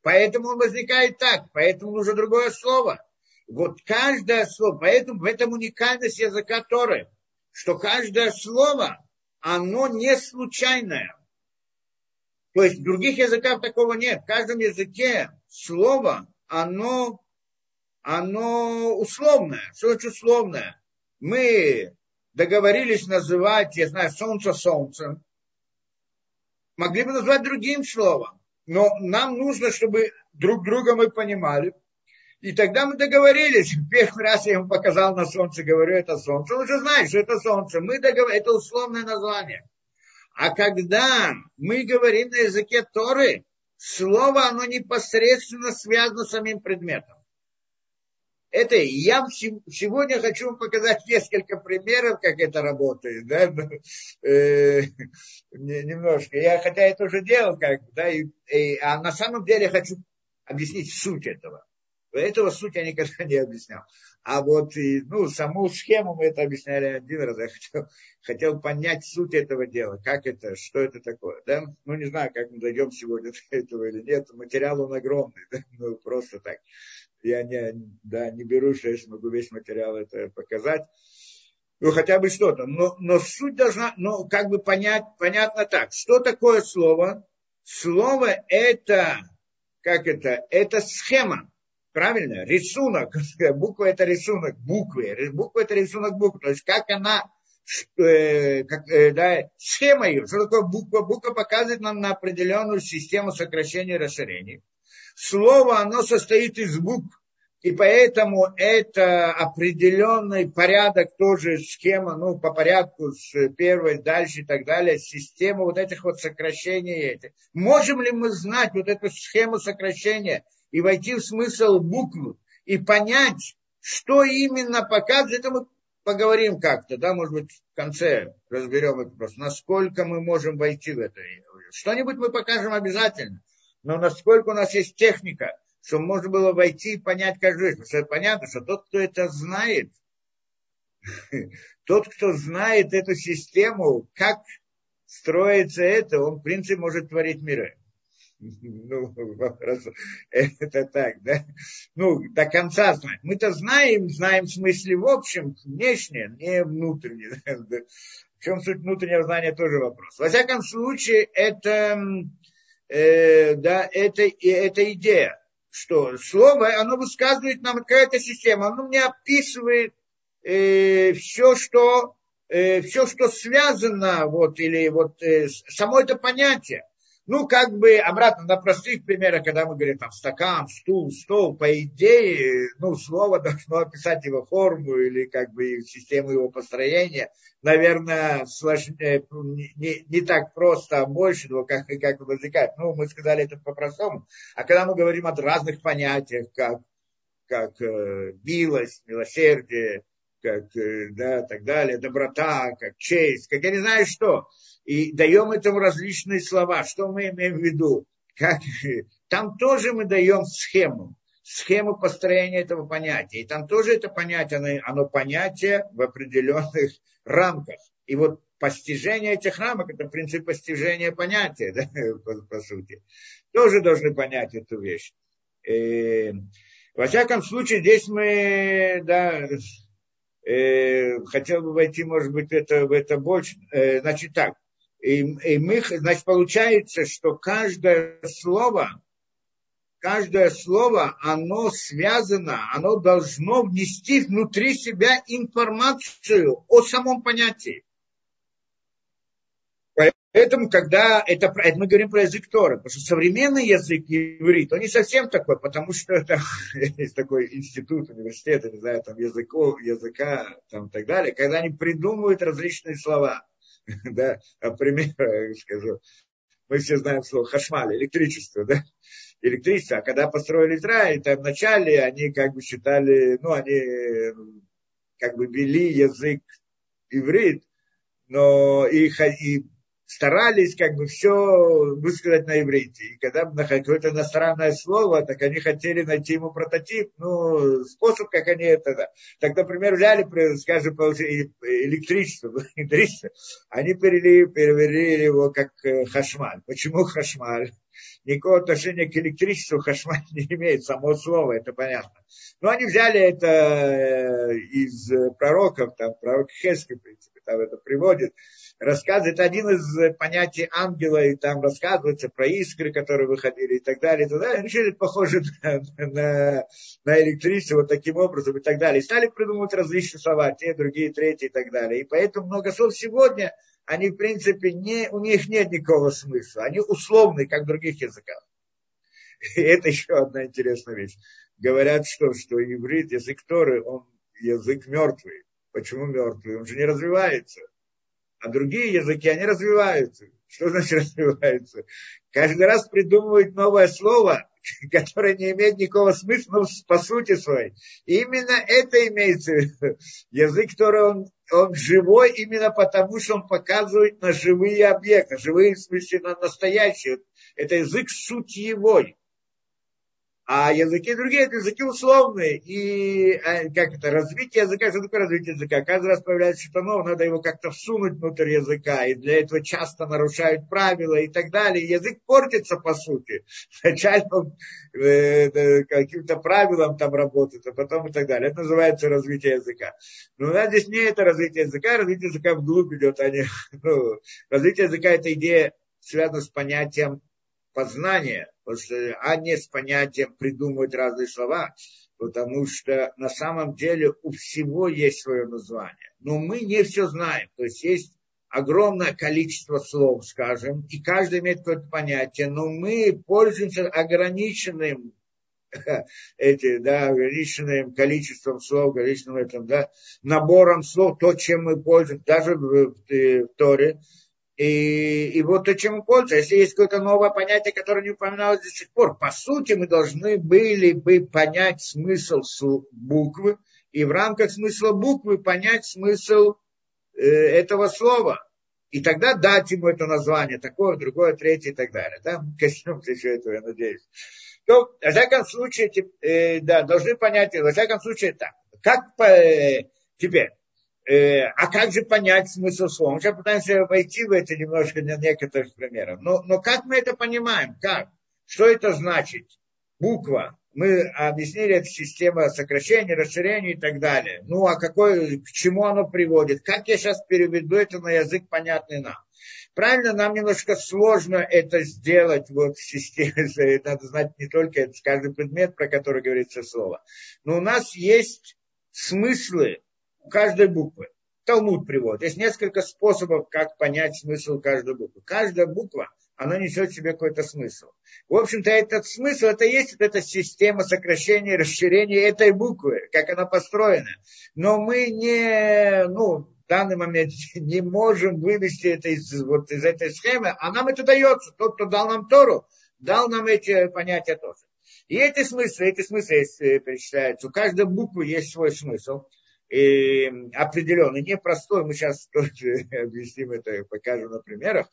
Поэтому он возникает так, поэтому нужно другое слово. Вот каждое слово, поэтому в этом уникальность языка Торы, что каждое слово, оно не случайное. То есть других языках такого нет. В каждом языке слово, оно, оно условное. Что значит условное? Мы договорились называть, я знаю, солнце солнцем. Могли бы назвать другим словом. Но нам нужно, чтобы друг друга мы понимали – и тогда мы договорились. Первый раз я ему показал на солнце, говорю, это солнце. Он уже знает, что это солнце. Мы договорились, это условное название. А когда мы говорим на языке Торы, слово, оно непосредственно связано с самим предметом. Это я сегодня хочу показать несколько примеров, как это работает, да, э, немножко. Я, хотя это уже делал, как, да, и, и, а на самом деле хочу объяснить суть этого. Этого суть я никогда не объяснял. А вот и, ну, саму схему мы это объясняли один раз. Я хотел, хотел понять суть этого дела. Как это, что это такое. Да? Ну, не знаю, как мы дойдем сегодня до этого или нет. Материал он огромный. Да? Ну, просто так. Я не, да, не беру, что я смогу весь материал это показать. Ну, хотя бы что-то. Но, но суть должна, ну, как бы понять, понятно так. Что такое слово? Слово это, как это, это схема правильно, рисунок, буква это рисунок буквы, буква это рисунок буквы, то есть как она, э, как, э, да, схема ее, что такое буква, буква показывает нам на определенную систему сокращения и расширения. Слово, оно состоит из букв, и поэтому это определенный порядок, тоже схема, ну, по порядку с первой, дальше и так далее, система вот этих вот сокращений. Этих. Можем ли мы знать вот эту схему сокращения и войти в смысл буквы и понять, что именно показывает, это мы поговорим как-то, да, может быть, в конце разберем это просто, насколько мы можем войти в это. Что-нибудь мы покажем обязательно, но насколько у нас есть техника, чтобы можно было войти и понять каждую вещь. Потому что понятно, что тот, кто это знает, тот, кто знает эту систему, как строится это, он, в принципе, может творить миры. Ну. Это так, да? Ну, до конца знать. Мы-то знаем, знаем в смысле в общем, внешне, не внутренне. В чем суть внутреннего знания, тоже вопрос. Во всяком случае, это, э, да, это, это идея, что слово, оно высказывает нам какая-то система, оно мне описывает э, все, что, э, все, что связано, вот, или вот э, само это понятие. Ну, как бы обратно на простых примерах, когда мы говорим там стакан, стул, стол, по идее, ну, слово должно описать его форму или как бы систему его построения. Наверное, сложнее, не, не так просто, а больше, но как, как возникает. Ну, мы сказали это по-простому. А когда мы говорим о разных понятиях, как, как э, милость, милосердие, как, э, да, так далее, доброта, как честь, как я не знаю что, и даем этому различные слова. Что мы имеем в виду? Как, там тоже мы даем схему, схему построения этого понятия. И там тоже это понятие, оно, оно понятие в определенных рамках. И вот постижение этих рамок, это принцип постижения понятия, да, по, по сути. Тоже должны понять эту вещь. И, во всяком случае, здесь мы, да, э, хотел бы войти, может быть, это, в это больше. Э, значит так, и, и мы, значит, получается, что каждое слово, каждое слово, оно связано, оно должно внести внутри себя информацию о самом понятии. Поэтому, когда это, это мы говорим про язык Торы, потому что современный язык иврит, он не совсем такой, потому что это есть такой институт, университет, не знаю, там языков, языка, там и так далее, когда они придумывают различные слова. да, например, скажу, мы все знаем слово хашмаль, электричество, да, электричество, а когда построили Израиль, там вначале они как бы считали, ну, они как бы вели язык иврит, но и, и старались как бы все высказать на иврите. И когда какое-то иностранное слово, так они хотели найти ему прототип, ну, способ, как они это... Да. Так, например, взяли, скажем, электричество, электричество они перевели, перевели его как э, хашмаль. Почему хашмаль? Никакого отношения к электричеству хашмаль не имеет, само слово, это понятно. Но они взяли это э, из пророков, там, пророк Хески, в принципе, там это приводит, рассказывает один из понятий ангела, и там рассказывается про искры, которые выходили и так далее, и так далее. Решили, похоже на, на, на электричество вот таким образом и так далее. И стали придумывать различные слова, те, другие, третьи и так далее. И поэтому много слов сегодня, они, в принципе, не, у них нет никакого смысла. Они условные, как в других языках. И это еще одна интересная вещь. Говорят, что, что иврит, язык Торы, он язык мертвый. Почему мертвый? Он же не развивается. А другие языки, они развиваются. Что значит развиваются? Каждый раз придумывают новое слово, которое не имеет никакого смысла, но по сути своей. И именно это имеется в виду. Язык, который он, он живой именно потому, что он показывает на живые объекты, живые в смысле на настоящие. Это язык сутьевой. А языки другие, это языки условные. И а, как это, развитие языка, что такое развитие языка? Каждый раз появляется что-то новое, надо его как-то всунуть внутрь языка. И для этого часто нарушают правила и так далее. язык портится, по сути. Сначала э, каким-то правилам там работает, а потом и так далее. Это называется развитие языка. Но у нас здесь не это развитие языка, развитие языка вглубь идет, а не... Ну, развитие языка – это идея, связана с понятием познания, а не с понятием придумывать разные слова, потому что на самом деле у всего есть свое название. Но мы не все знаем. То есть есть огромное количество слов, скажем, и каждый имеет какое-то понятие, но мы пользуемся ограниченным эти, да, ограниченным количеством слов, количеством этим, да, набором слов, то, чем мы пользуемся, даже в, в, в Торе, и, и вот то, чем пользуемся, если есть какое-то новое понятие, которое не упоминалось до сих пор, по сути, мы должны были бы понять смысл буквы, и в рамках смысла буквы понять смысл э, этого слова. И тогда дать ему это название, такое, другое, третье и так далее. Да? Коснемся еще этого, я надеюсь. То, во всяком случае, э, да, должны понять, во всяком случае, так. Как по, э, теперь, Э, а как же понять смысл слова? Мы сейчас пытаемся войти в это немножко на некоторых примерах. Но, но как мы это понимаем? Как? Что это значит? Буква. Мы объяснили, это система сокращения, расширения и так далее. Ну, а какой, к чему оно приводит? Как я сейчас переведу это на язык, понятный нам? Правильно, нам немножко сложно это сделать вот в системе, надо знать не только каждый предмет, про который говорится слово, но у нас есть смыслы у каждой буквы. Талмуд приводит. Есть несколько способов, как понять смысл каждой буквы. Каждая буква, она несет в себе какой-то смысл. В общем-то, этот смысл, это есть вот эта система сокращения расширения этой буквы, как она построена. Но мы не, ну, в данный момент не можем вывести это из, вот, из этой схемы, а нам это дается. Тот, кто дал нам Тору, дал нам эти понятия тоже. И эти смыслы, эти смыслы перечисляются. У каждой буквы есть свой смысл и определенный, непростой, мы сейчас тоже объясним это, покажем на примерах.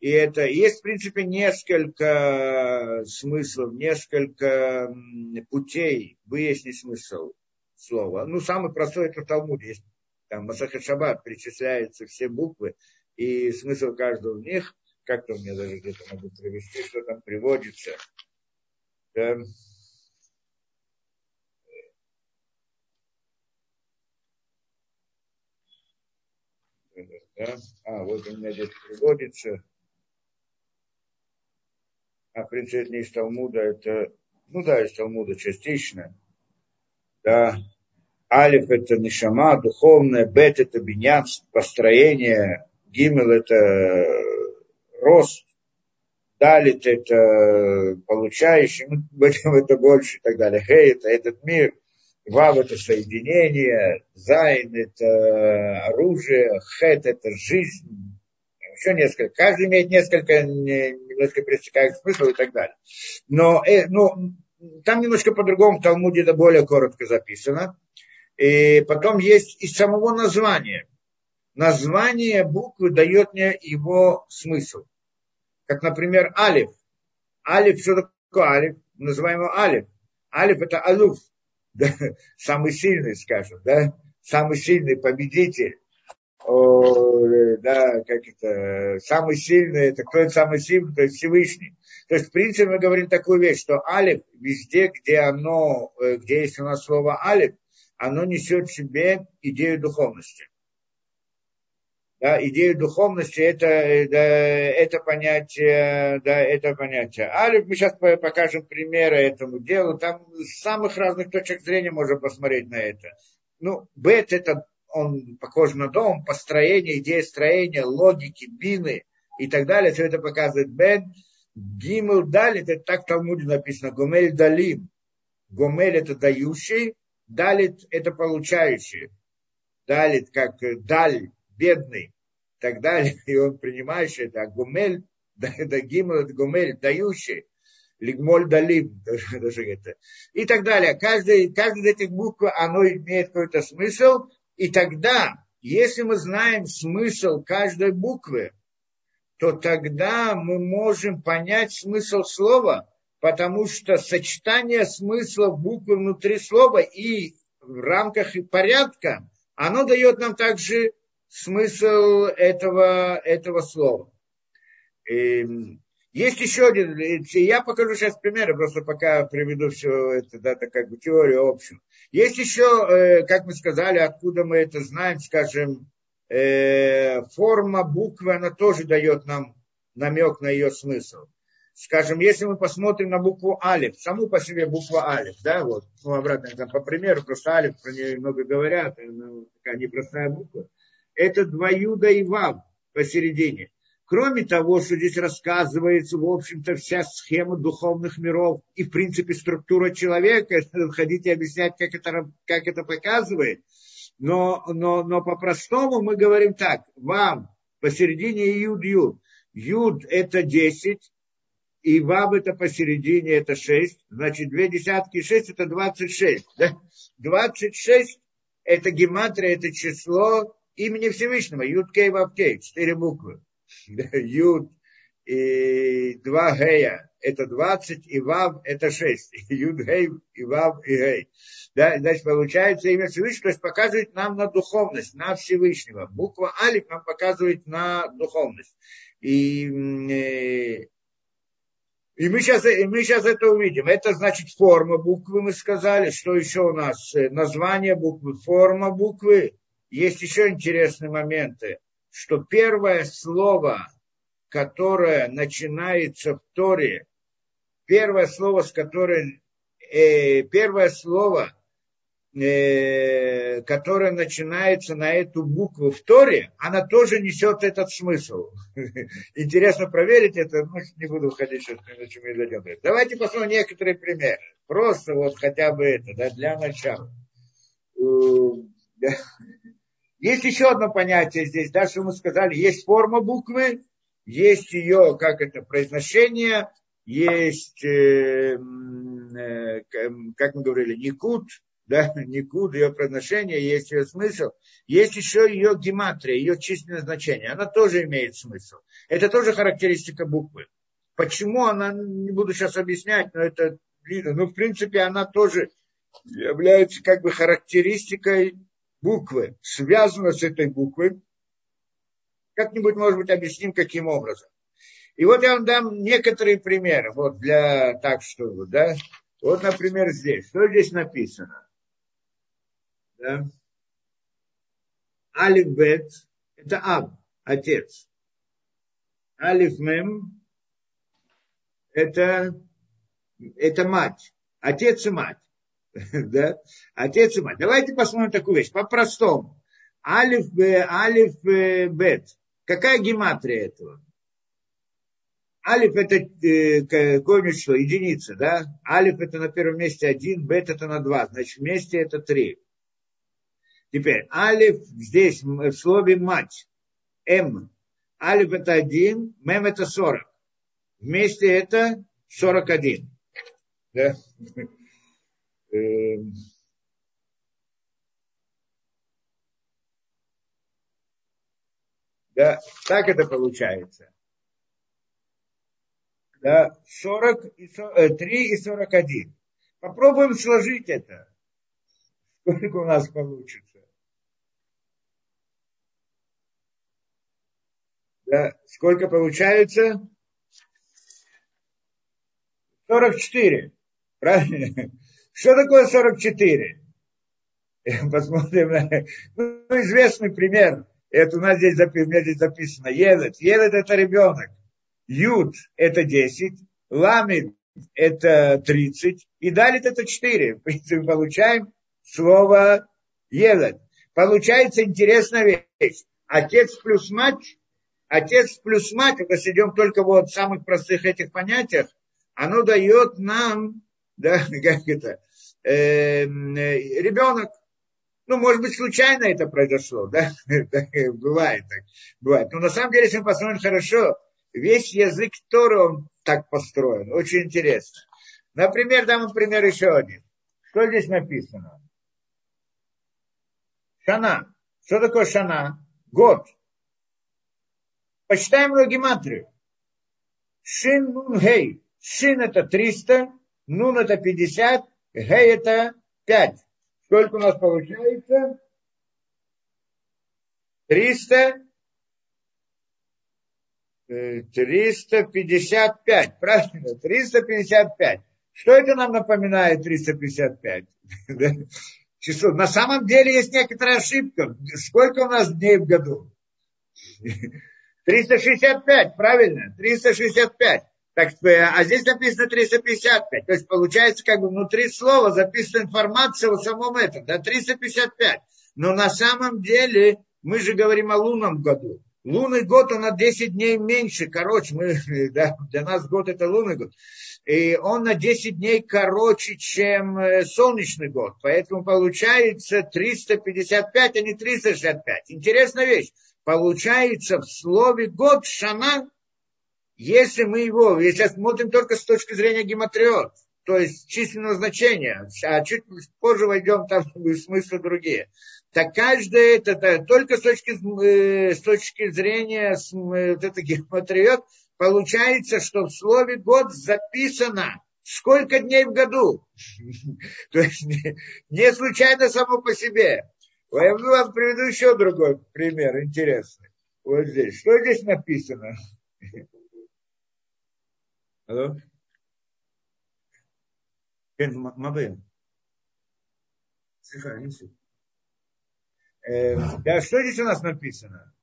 И это есть, в принципе, несколько смыслов, несколько путей выяснить смысл слова. Ну, самый простой это в. Есть там Масахат Шаббат перечисляются все буквы и смысл каждого из них. Как-то меня даже где-то могу привести, что там приводится. Да. Да? А, вот у меня здесь приводится. А, в принципе, это не из Талмуда, это, ну да, из Талмуда частично. Да. Алиф это нишама, духовное, бет это биньян, построение, гимел это рост, далит это получающий, ну, в этом это больше и так далее. Хей это этот мир, Вав это соединение, Зайн это оружие, Хет это жизнь, еще несколько. Каждый имеет несколько, немножко пересекающих смыслов и так далее. Но э, ну, там немножко по-другому, в Талмуде это более коротко записано. И потом есть из самого названия. Название буквы дает мне его смысл. Как, например, алиф. Алиф, что такое алиф? Мы называем его алиф. Алиф это алуф да, самый сильный, скажем, да, самый сильный победитель, о, да, как это, самый сильный, это кто это самый сильный, то есть Всевышний. То есть, в принципе, мы говорим такую вещь, что алиф, везде, где оно, э, где есть у нас слово алиф, оно несет в себе идею духовности да, идею духовности, это, да, это понятие, да, это понятие. Алиф, мы сейчас покажем примеры этому делу, там с самых разных точек зрения можно посмотреть на это. Ну, бет это, он похож на дом, построение, идея строения, логики, бины и так далее, все это показывает бет. Гимл далит, это так в Талмуде написано, гомель далим. Гомель это дающий, далит это получающий. Далит как даль, бедный и так далее, и он принимающий это, а гумель, да, да гимл, это гумель, дающий, лигмоль далим, даже это, и так далее. Каждый, каждый из этих букв, оно имеет какой-то смысл, и тогда, если мы знаем смысл каждой буквы, то тогда мы можем понять смысл слова, потому что сочетание смысла буквы внутри слова и в рамках порядка, оно дает нам также смысл этого, этого слова. И есть еще один, я покажу сейчас примеры, просто пока приведу все это, да, это как бы теорию общую. Есть еще, э, как мы сказали, откуда мы это знаем, скажем, э, форма буквы, она тоже дает нам намек на ее смысл. Скажем, если мы посмотрим на букву Алиф, саму по себе буква Алиф, да, вот, ну, обратно, там, по примеру, просто Алиф, про нее много говорят, она такая непростая буква это два юда и вав посередине. Кроме того, что здесь рассказывается, в общем-то, вся схема духовных миров и, в принципе, структура человека, хотите объяснять, как это, как это показывает, но, но, но по-простому мы говорим так, вам посередине юд-юд. Юд это 10, и вав это посередине это 6, значит, две десятки 6 это 26. Да? 26 это гематрия, это число имени Всевышнего. Юд Кей Вав Кей, четыре буквы. Юд и два Гея, это 20, и Вав это 6. Юд Гей, и Вав, и Гей. Да, значит, получается имя Всевышнего, то есть показывает нам на духовность, на Всевышнего. Буква Алиф нам показывает на духовность. И, э, и мы сейчас, и мы сейчас это увидим. Это значит форма буквы, мы сказали. Что еще у нас? Название буквы, форма буквы есть еще интересные моменты. что первое слово, которое начинается в Торе, первое слово, с которым, э, первое слово, э, которое начинается на эту букву в Торе, она тоже несет этот смысл. Интересно проверить это, но не буду уходить сейчас, иначе мы дойдем. Давайте посмотрим некоторые примеры. Просто вот хотя бы это, да, для начала. Есть еще одно понятие здесь, да, что мы сказали, есть форма буквы, есть ее, как это, произношение, есть, э, э, как мы говорили, никут, да, никуд, ее произношение, есть ее смысл, есть еще ее гематрия, ее численное значение, она тоже имеет смысл. Это тоже характеристика буквы. Почему она, не буду сейчас объяснять, но это ну, в принципе, она тоже является как бы характеристикой буквы, связана с этой буквой. Как-нибудь, может быть, объясним, каким образом. И вот я вам дам некоторые примеры, вот для так, что, да. Вот, например, здесь. Что здесь написано? Да? Алиф Бет – это Аб, отец. Алиф Мем – это, это мать, отец и мать. да? Отец и мать. Давайте посмотрим такую вещь, по-простому. Алиф, алиф, бет. Какая гематрия этого? Алиф это э, корень что? Единица, да? Алиф это на первом месте один, бет это на два. Значит, вместе это три. Теперь, алиф здесь в слове мать. М. Алиф это один, мем это сорок. Вместе это сорок один. Да? Эм, да, так это получается. Да, 40 и 40, 3 и 41. Попробуем сложить это. Сколько у нас получится. Да, сколько получается? 44. Правильно? Что такое 44? Посмотрим. Ну, известный пример. Это у нас здесь, у меня здесь записано. Елет. Елет это ребенок. Юд это 10. Ламид это 30. И далит это 4. В принципе, получаем слово елет. Получается интересная вещь. Отец плюс мать. Отец плюс мать, если идем только вот в самых простых этих понятиях, оно дает нам да, как это, э, ребенок, ну, может быть, случайно это произошло, да, бывает так, бывает. Но на самом деле, если мы посмотрим хорошо, весь язык Тора, он так построен, очень интересно. Например, дам пример еще один. Что здесь написано? Шана. Что такое шана? Год. Почитаем его гематрию. Шин нун гей. Шин это 300, Нун это 50, Гей это 5. Сколько у нас получается? 300, 355, э, правильно? 355. Что это нам напоминает 355? Число. На самом деле есть некоторая ошибка. Сколько у нас дней в году? 365, правильно? 365. Так, э, а здесь написано 355. То есть получается как бы внутри слова записана информация о самом этом. Да, 355. Но на самом деле мы же говорим о лунном году. Лунный год, он на 10 дней меньше, короче, мы, да, для нас год это лунный год. И он на 10 дней короче, чем э, солнечный год. Поэтому получается 355, а не 365. Интересная вещь. Получается в слове год шана если мы его, если смотрим только с точки зрения гематриот, то есть численного значения, а чуть позже войдем там смыслы другие, так каждое это, это только с точки, э, с точки зрения э, вот это гематриот, получается, что в слове год записано сколько дней в году. То есть не случайно само по себе. Я вам приведу еще другой пример интересный. Вот здесь. Что здесь написано? Алло? כן, מה הבעיה? סליחה, אני Да, что здесь у нас написано?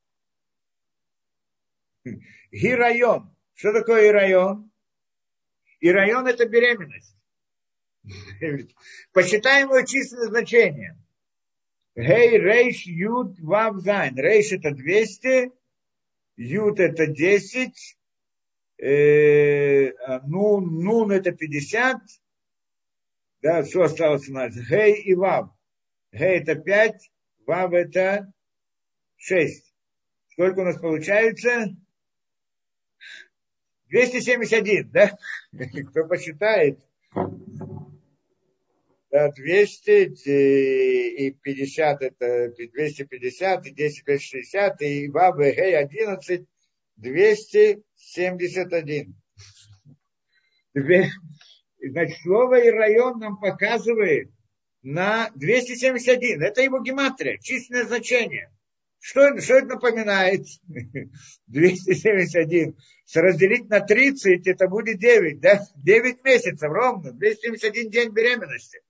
Гирайон. Что такое ирайон? Ирайон это беременность. Посчитаем его численное значение. Гей, рейш, ют, вав, зайн. Рейш это 200, ют это 10, э, нун, нун это 50, да, что осталось у нас? Гей и вав. Гей это 5, вав это 6. Сколько у нас получается? 271, да? Кто посчитает? Да, 200 и 50 это 250, и 10 это 60, и Вав и Гей 11, 271. Значит, слово и район нам показывает на 271. Это его гематрия, численное значение. Что, что это напоминает? 271. Разделить на 30, это будет 9, да? 9 месяцев ровно. 271 день беременности.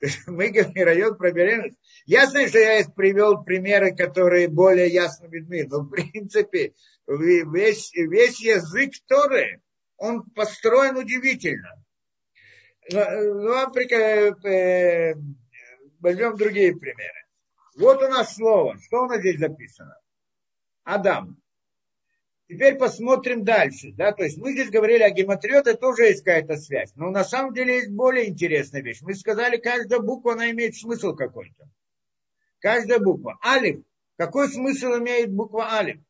Мы говорим район про беременность. Ясно, что я привел примеры, которые более ясно видны. Но в принципе весь, весь язык Торы, он построен удивительно. Ну, Африка, э, возьмем другие примеры. Вот у нас слово. Что у нас здесь записано? Адам. Теперь посмотрим дальше. Да? То есть мы здесь говорили о гематрии, это тоже есть какая-то связь. Но на самом деле есть более интересная вещь. Мы сказали, каждая буква, она имеет смысл какой-то. Каждая буква. Алиф. Какой смысл имеет буква Алиф?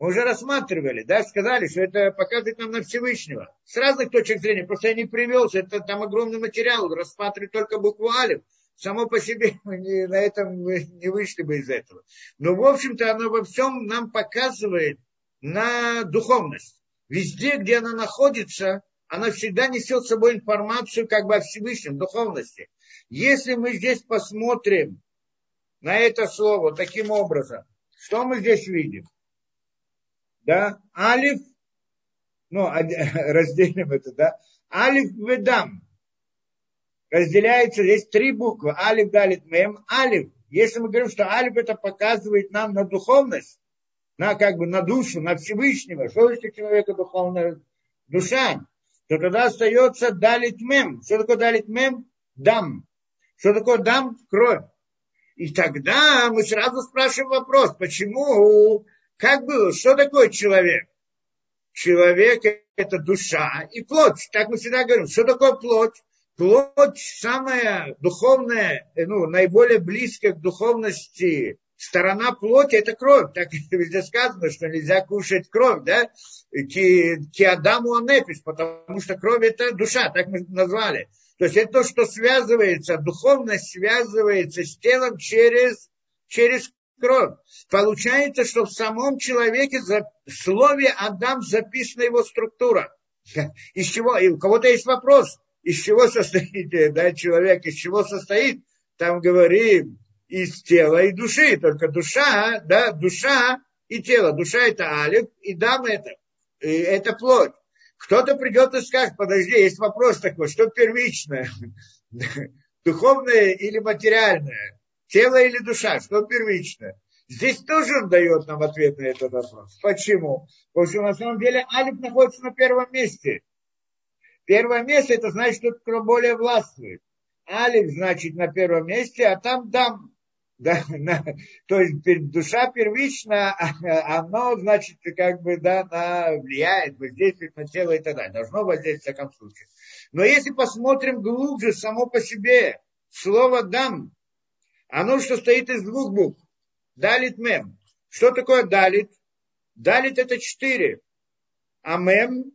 Мы уже рассматривали, да, сказали, что это показывает нам на Всевышнего. С разных точек зрения, просто я не привел, это там огромный материал, рассматривать только букву Алиф само по себе мы не, на этом мы не вышли бы из этого. Но, в общем-то, оно во всем нам показывает на духовность. Везде, где она находится, она всегда несет с собой информацию как бы о Всевышнем, духовности. Если мы здесь посмотрим на это слово таким образом, что мы здесь видим? Да, алиф, ну, разделим это, да, алиф ведам, разделяется, здесь три буквы, алиф, далит, мем, алиф. Если мы говорим, что алиф это показывает нам на духовность, на как бы на душу, на Всевышнего, что если человека духовная душа, то тогда остается далит мем. Что такое далит мем? Дам. Что такое дам? Кровь. И тогда мы сразу спрашиваем вопрос, почему, как было, что такое человек? Человек – это душа и плоть. Так мы всегда говорим, что такое плоть? плоть самая духовная, ну, наиболее близкая к духовности сторона плоти – это кровь. Так везде сказано, что нельзя кушать кровь, да? Ки, ки Адаму анепис, потому что кровь – это душа, так мы назвали. То есть это то, что связывается, духовность связывается с телом через, через кровь. Получается, что в самом человеке в слове Адам записана его структура. Из чего? И у кого-то есть вопрос – из чего состоит да, человек, из чего состоит, там говорим, из тела и души. Только душа, да, душа и тело. Душа это алиф, и дам это, и это плоть. Кто-то придет и скажет, подожди, есть вопрос такой, что первичное? Духовное или материальное? Тело или душа? Что первичное? Здесь тоже он дает нам ответ на этот вопрос. Почему? Потому что на самом деле Алиф находится на первом месте. Первое место, это значит, что кто более властвует. Алиф значит на первом месте, а там дам. Да, на, то есть душа первична, оно, значит, как бы, да, на, влияет, воздействует на тело и так далее. Должно воздействовать в всяком случае. Но если посмотрим глубже, само по себе, слово дам, оно что стоит из двух букв. Далит мем. Что такое далит? Далит это четыре. А мем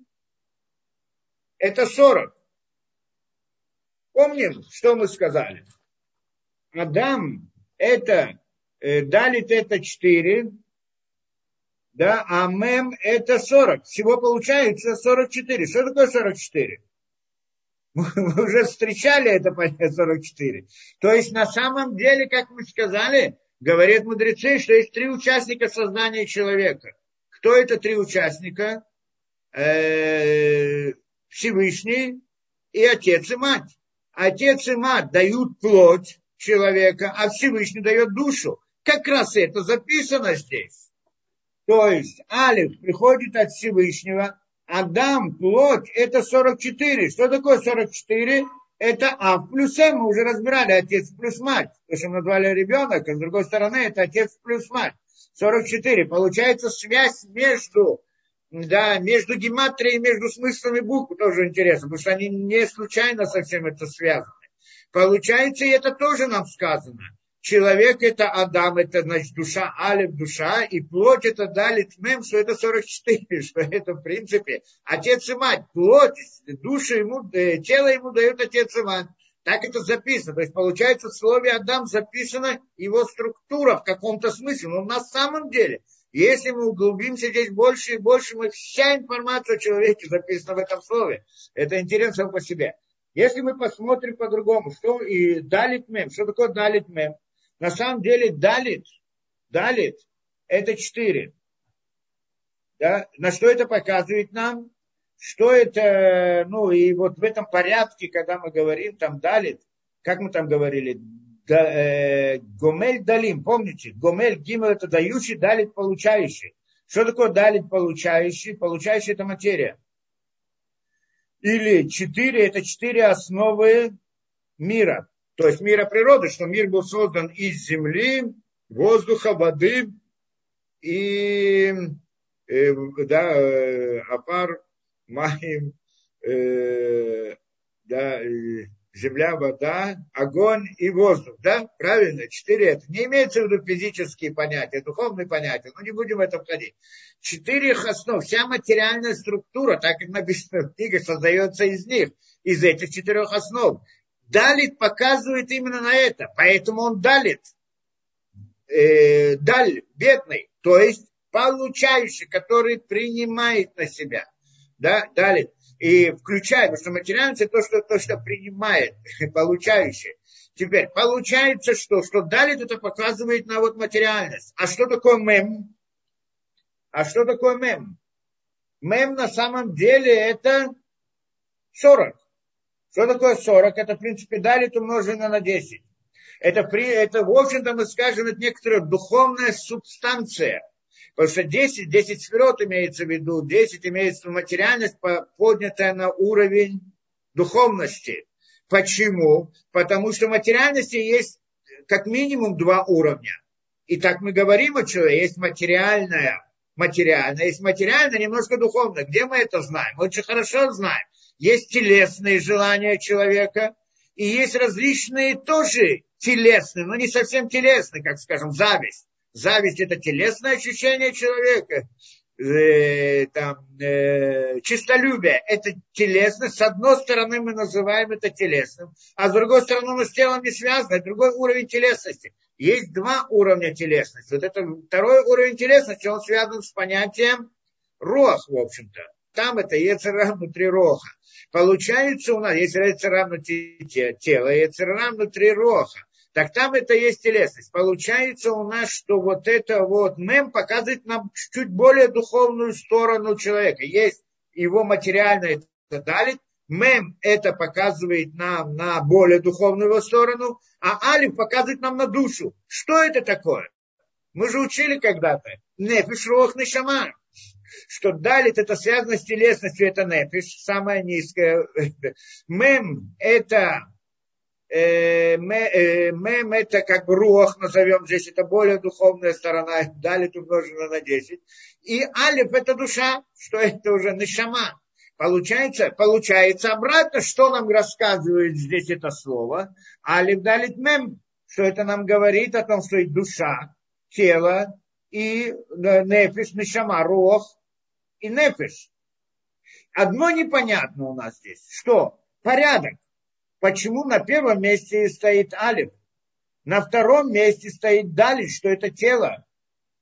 это 40. Помним, что мы сказали? Адам это, э, Далит это 4, да, а Мем это 40. Всего получается 44. Что такое 44? Мы уже встречали это понятие 44. То есть на самом деле, как мы сказали, говорят мудрецы, что есть три участника сознания человека. Кто это три участника? Э, Всевышний и отец и мать. Отец и мать дают плоть человека, а Всевышний дает душу. Как раз это записано здесь. То есть Алиф приходит от Всевышнего, Адам, плоть, это 44. Что такое 44? Это А плюс М, мы уже разбирали, отец плюс мать. То, что мы назвали ребенок, а с другой стороны, это отец плюс мать. 44. Получается связь между, да, между гематрией, между смыслами букв тоже интересно, потому что они не случайно совсем это связаны. Получается, и это тоже нам сказано. Человек это Адам, это значит душа, Алиф душа, и плоть это Далит Мем, что это 44, что это в принципе отец и мать. Плоть, душа ему, э, тело ему дает отец и мать. Так это записано. То есть получается в слове Адам записана его структура в каком-то смысле. Но на самом деле, если мы углубимся здесь больше и больше, мы вся информация о человеке записана в этом слове. Это интересно по себе. Если мы посмотрим по-другому, что и далит мем, что такое далит мем? На самом деле далит, далит, это четыре. Да? На что это показывает нам? Что это, ну и вот в этом порядке, когда мы говорим там далит, как мы там говорили, да, э, гомель далим, помните, гомель гимел это дающий, далит получающий. Что такое далит получающий? Получающий это материя. Или четыре, это четыре основы мира. То есть мира природы, что мир был создан из земли, воздуха, воды и э, да, э, апар, маим, э, да, э, земля, вода, огонь и воздух. Да, правильно, четыре это. Не имеется в виду физические понятия, духовные понятия, но не будем в это входить. Четыре их основ, вся материальная структура, так как написано в книге, создается из них, из этих четырех основ. Далит показывает именно на это. Поэтому он далит. Э, даль, бедный. То есть получающий, который принимает на себя. Да, далит. И включает, потому что материальность это то, что, то, что принимает, получающий. Теперь, получается, что, что далит это показывает на вот материальность. А что такое мем? А что такое мем? Мем на самом деле это 40. Что такое 40? Это, в принципе, далит умноженное на 10. Это, при, это, в общем-то, мы скажем, это некоторая духовная субстанция. Потому что 10, 10 сферот имеется в виду, 10 имеется в виду материальность, поднятая на уровень духовности. Почему? Потому что в материальности есть как минимум два уровня. И так мы говорим о человеке, есть материальная, материальная, есть материальная, немножко духовная. Где мы это знаем? Мы очень хорошо знаем. Есть телесные желания человека, и есть различные тоже телесные, но не совсем телесные, как скажем, зависть. Зависть это телесное ощущение человека. Э, там, э, чистолюбие это телесно. С одной стороны мы называем это телесным, а с другой стороны оно с телом не связано. Это другой уровень телесности. Есть два уровня телесности. Вот это второй уровень телесности, он связан с понятием рох, в общем-то. Там это Ецера внутри роха. Получается у нас, если Ецера внутри тела, Ецера внутри роха, так там это есть телесность. Получается у нас, что вот это вот мем показывает нам чуть более духовную сторону человека. Есть его материальное это далит, мем это показывает нам на более духовную сторону, а алиф показывает нам на душу. Что это такое? Мы же учили когда-то. Нефиш рох нешама что далит это связано с телесностью, это нефиш, самая низкая. Мем это мем это как бы рух, назовем здесь, это более духовная сторона, далит умножено на 10. И алиф это душа, что это уже нишама. Получается, получается обратно, что нам рассказывает здесь это слово. Алиф далит мем, что это нам говорит о том, что и душа, тело, и нефиш, нишама, рух, и нефиш. Одно непонятно у нас здесь. Что? Порядок. Почему на первом месте стоит алиф? На втором месте стоит далит, что это тело.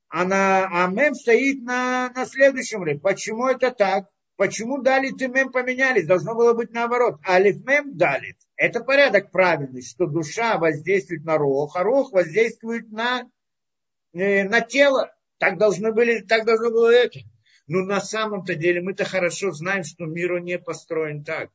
А, на, а мем стоит на, на следующем ряде. Почему это так? Почему далит и мем поменялись? Должно было быть наоборот. Алиф мем далит. Это порядок правильный, что душа воздействует на рох, а рох воздействует на, э, на тело. Так должны были, так должно было это. Но на самом-то деле мы-то хорошо знаем, что мир не построен так.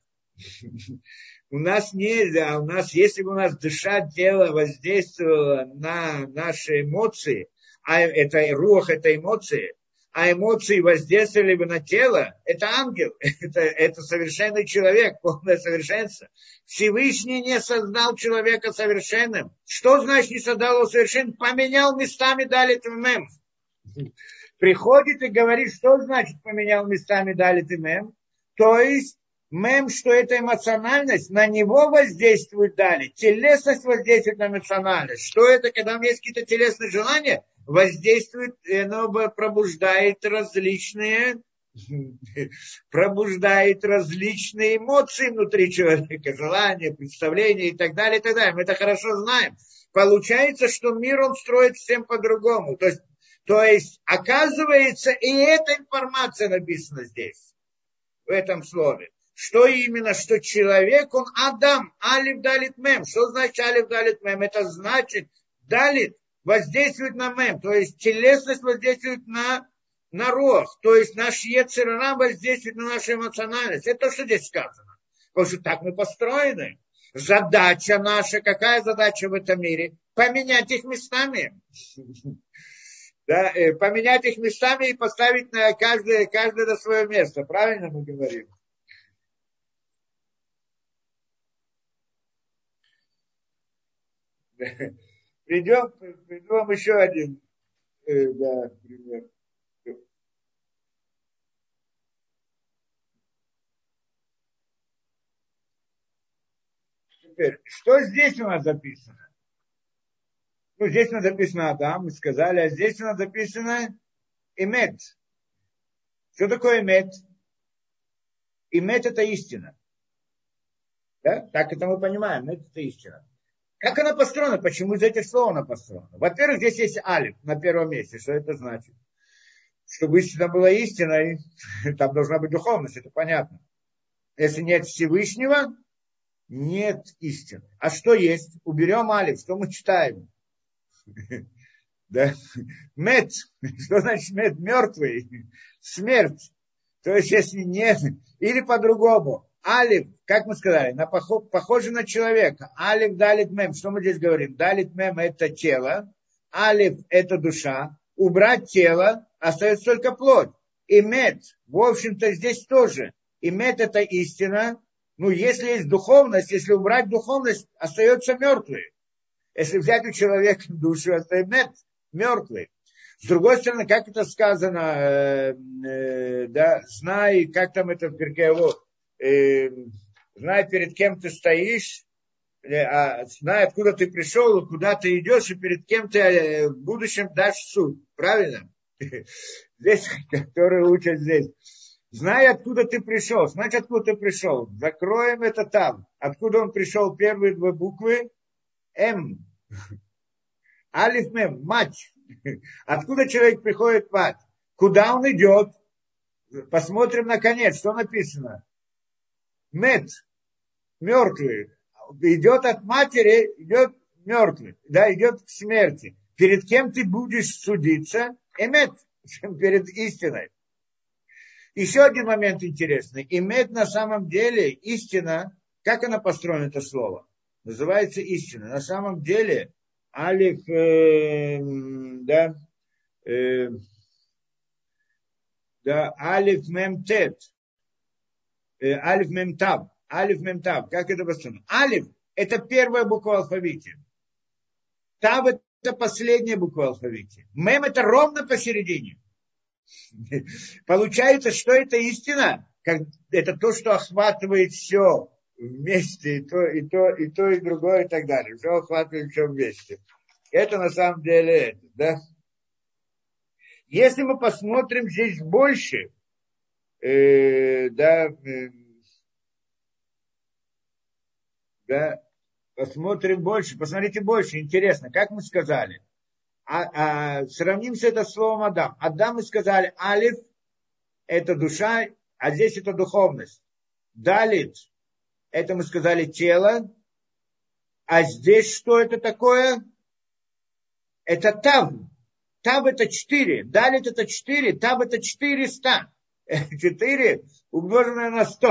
У нас нельзя, у нас, если бы у нас душа тела воздействовала на наши эмоции, а это рух, это эмоции, а эмоции воздействовали бы на тело, это ангел, это, это совершенный человек, полное совершенство. Всевышний не создал человека совершенным. Что значит не создал его совершенным? Поменял местами, дали мем. Приходит и говорит, что значит поменял местами, дали мем. То есть мем, что это эмоциональность, на него воздействует дали. Телесность воздействует на эмоциональность. Что это, когда у меня есть какие-то телесные желания, воздействует, оно пробуждает различные пробуждает различные эмоции внутри человека, желания, представления и так далее, и так далее. Мы это хорошо знаем. Получается, что мир он строит всем по-другому. То есть, то есть, оказывается, и эта информация написана здесь, в этом слове. Что именно, что человек, он Адам, Алиф Далит Мем. Что значит Алиф Далит Мем? Это значит, Далит воздействует на мем, то есть телесность воздействует на, на рог, то есть наш Ецерара воздействует на нашу эмоциональность. Это то, что здесь сказано. Потому что так мы построены. Задача наша, какая задача в этом мире? Поменять их местами. Да, э, поменять их местами и поставить на каждое, каждое на свое место. Правильно мы говорим? Придем, придем еще один э, да, пример. Теперь, что здесь у нас записано? Ну, здесь у нас записано Адам, мы сказали, а здесь у нас записано Имет. Что такое Имет? Имет это истина. Да? Так это мы понимаем, Имет это истина. Как она построена? Почему из этих слов она построена? Во-первых, здесь есть алиф на первом месте. Что это значит? Чтобы истина была истиной, там должна быть духовность, это понятно. Если нет Всевышнего, нет истины. А что есть? Уберем алиф, что мы читаем? Да? Мед. Что значит мед? Мертвый. Смерть. То есть, если нет, или по-другому, Алиф, как мы сказали, на похож, похоже на человека. Алиф, далит, мем. Что мы здесь говорим? Далит, мем – это тело. Алиф – это душа. Убрать тело, остается только плоть. И мед, в общем-то, здесь тоже. И мед – это истина. Ну, если есть духовность, если убрать духовность, остается мертвый. Если взять у человека душу, остается мед, мертвый. С другой стороны, как это сказано, э, э, да, знай, как там это в Перкеевод, э, знай, перед кем ты стоишь, э, а, знай, откуда ты пришел, куда ты идешь, и перед кем ты э, в будущем дашь суд. Правильно? Здесь, которые учат здесь. Знай, откуда ты пришел. Значит, откуда ты пришел. Закроем это там. Откуда он пришел, первые две буквы. М. Алиф Мем, мать. Откуда человек приходит мать? Куда он идет? Посмотрим на конец, что написано мед, мертвый, идет от матери, идет мертвый, да, идет к смерти. Перед кем ты будешь судиться? Эмет, перед истиной. Еще один момент интересный. Имет на самом деле истина, как она построена, это слово? Называется истина. На самом деле, алиф, э, да, э, да, алиф мемтет, алиф мемтав. Алиф мемтав. Как это построено? Алиф – это первая буква в алфавите. Тав – это последняя буква в алфавите. Мем – это ровно посередине. Получается, что это истина? Как, это то, что охватывает все вместе, и то, и то, и то, и другое, и так далее. Все охватывает все вместе. Это на самом деле это, да? Если мы посмотрим здесь больше, э, да, э, да, посмотрим больше, посмотрите больше, интересно, как мы сказали. А, а, сравним с это словом Адам. Адам мы сказали, алиф – это душа, а здесь это духовность. Далит – это мы сказали тело, а здесь что это такое? Это тав. Тав это четыре. Далит это четыре. Тав это четыреста. 4 умноженное на 100.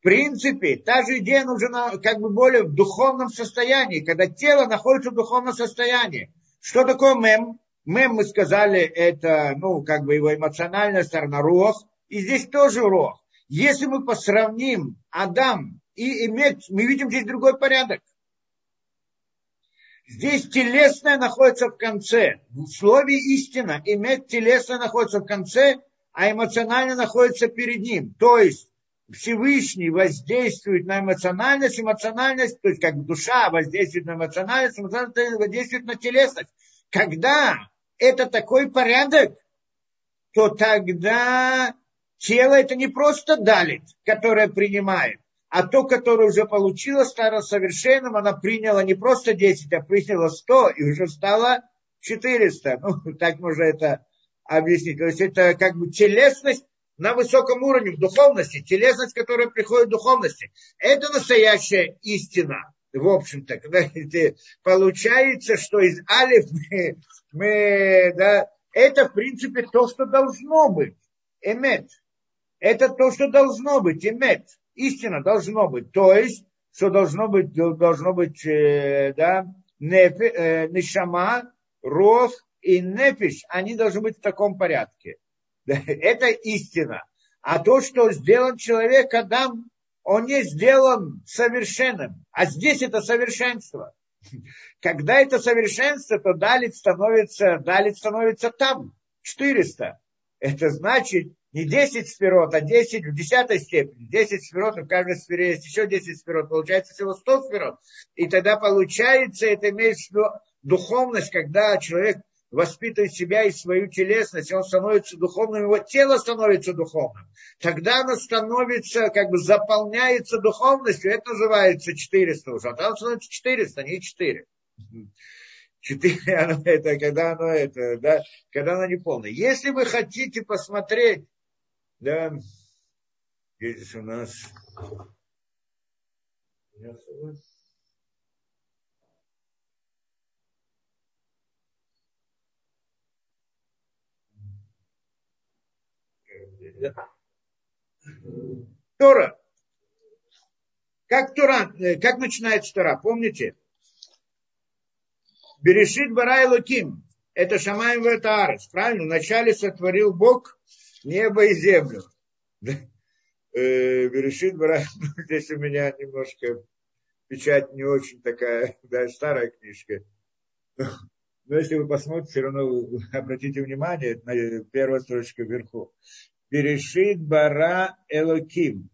В принципе, та же идея нужна как бы более в духовном состоянии, когда тело находится в духовном состоянии. Что такое мем? Мем, мы сказали, это, ну, как бы его эмоциональная сторона, рох. И здесь тоже рох. Если мы посравним Адам и иметь, мы видим здесь другой порядок. Здесь телесное находится в конце. В слове истина иметь телесное находится в конце, а эмоционально находится перед ним. То есть Всевышний воздействует на эмоциональность, эмоциональность, то есть как душа воздействует на эмоциональность, эмоциональность воздействует на телесность. Когда это такой порядок, то тогда тело это не просто далит, которое принимает, а то, которое уже получило, стало совершенным, она приняла не просто 10, а приняла 100 и уже стало 400. Ну, так можно это объяснить. То есть это как бы телесность на высоком уровне, в духовности, телесность, которая приходит в духовности. Это настоящая истина, в общем-то. Получается, что из алиф мы, мы да, это, в принципе, то, что должно быть. Эмет. Это то, что должно быть. Эмет. Истина должно быть. То есть, что должно быть, должно быть, э, да, нефи, э, нишама, рох и нефиш, они должны быть в таком порядке. Это истина. А то, что сделан человек, Адам, он не сделан совершенным. А здесь это совершенство. Когда это совершенство, то далит становится, далит становится там, 400. Это значит не 10 сферот, а 10 в десятой степени. 10 сферот, в каждой сфере есть еще 10 сферот, получается всего 100 сферот. И тогда получается, это имеет в виду духовность, когда человек воспитывает себя и свою телесность, он становится духовным, его тело становится духовным. Тогда оно становится, как бы заполняется духовностью, это называется 400 уже, а там становится 400, не 4. 4, оно, это когда оно это, да, когда оно не полное. Если вы хотите посмотреть, да, здесь у нас Тора. Как Тора, э, как начинается Тора, помните? Берешит бара и луким. Это Шамаем Ветаарец. Правильно? Вначале сотворил Бог небо и землю. Э, Берешит бара. Здесь у меня немножко печать не очень такая, да, старая книжка. Но если вы посмотрите, все равно обратите внимание на первую строчку вверху. Берешит бара элоким.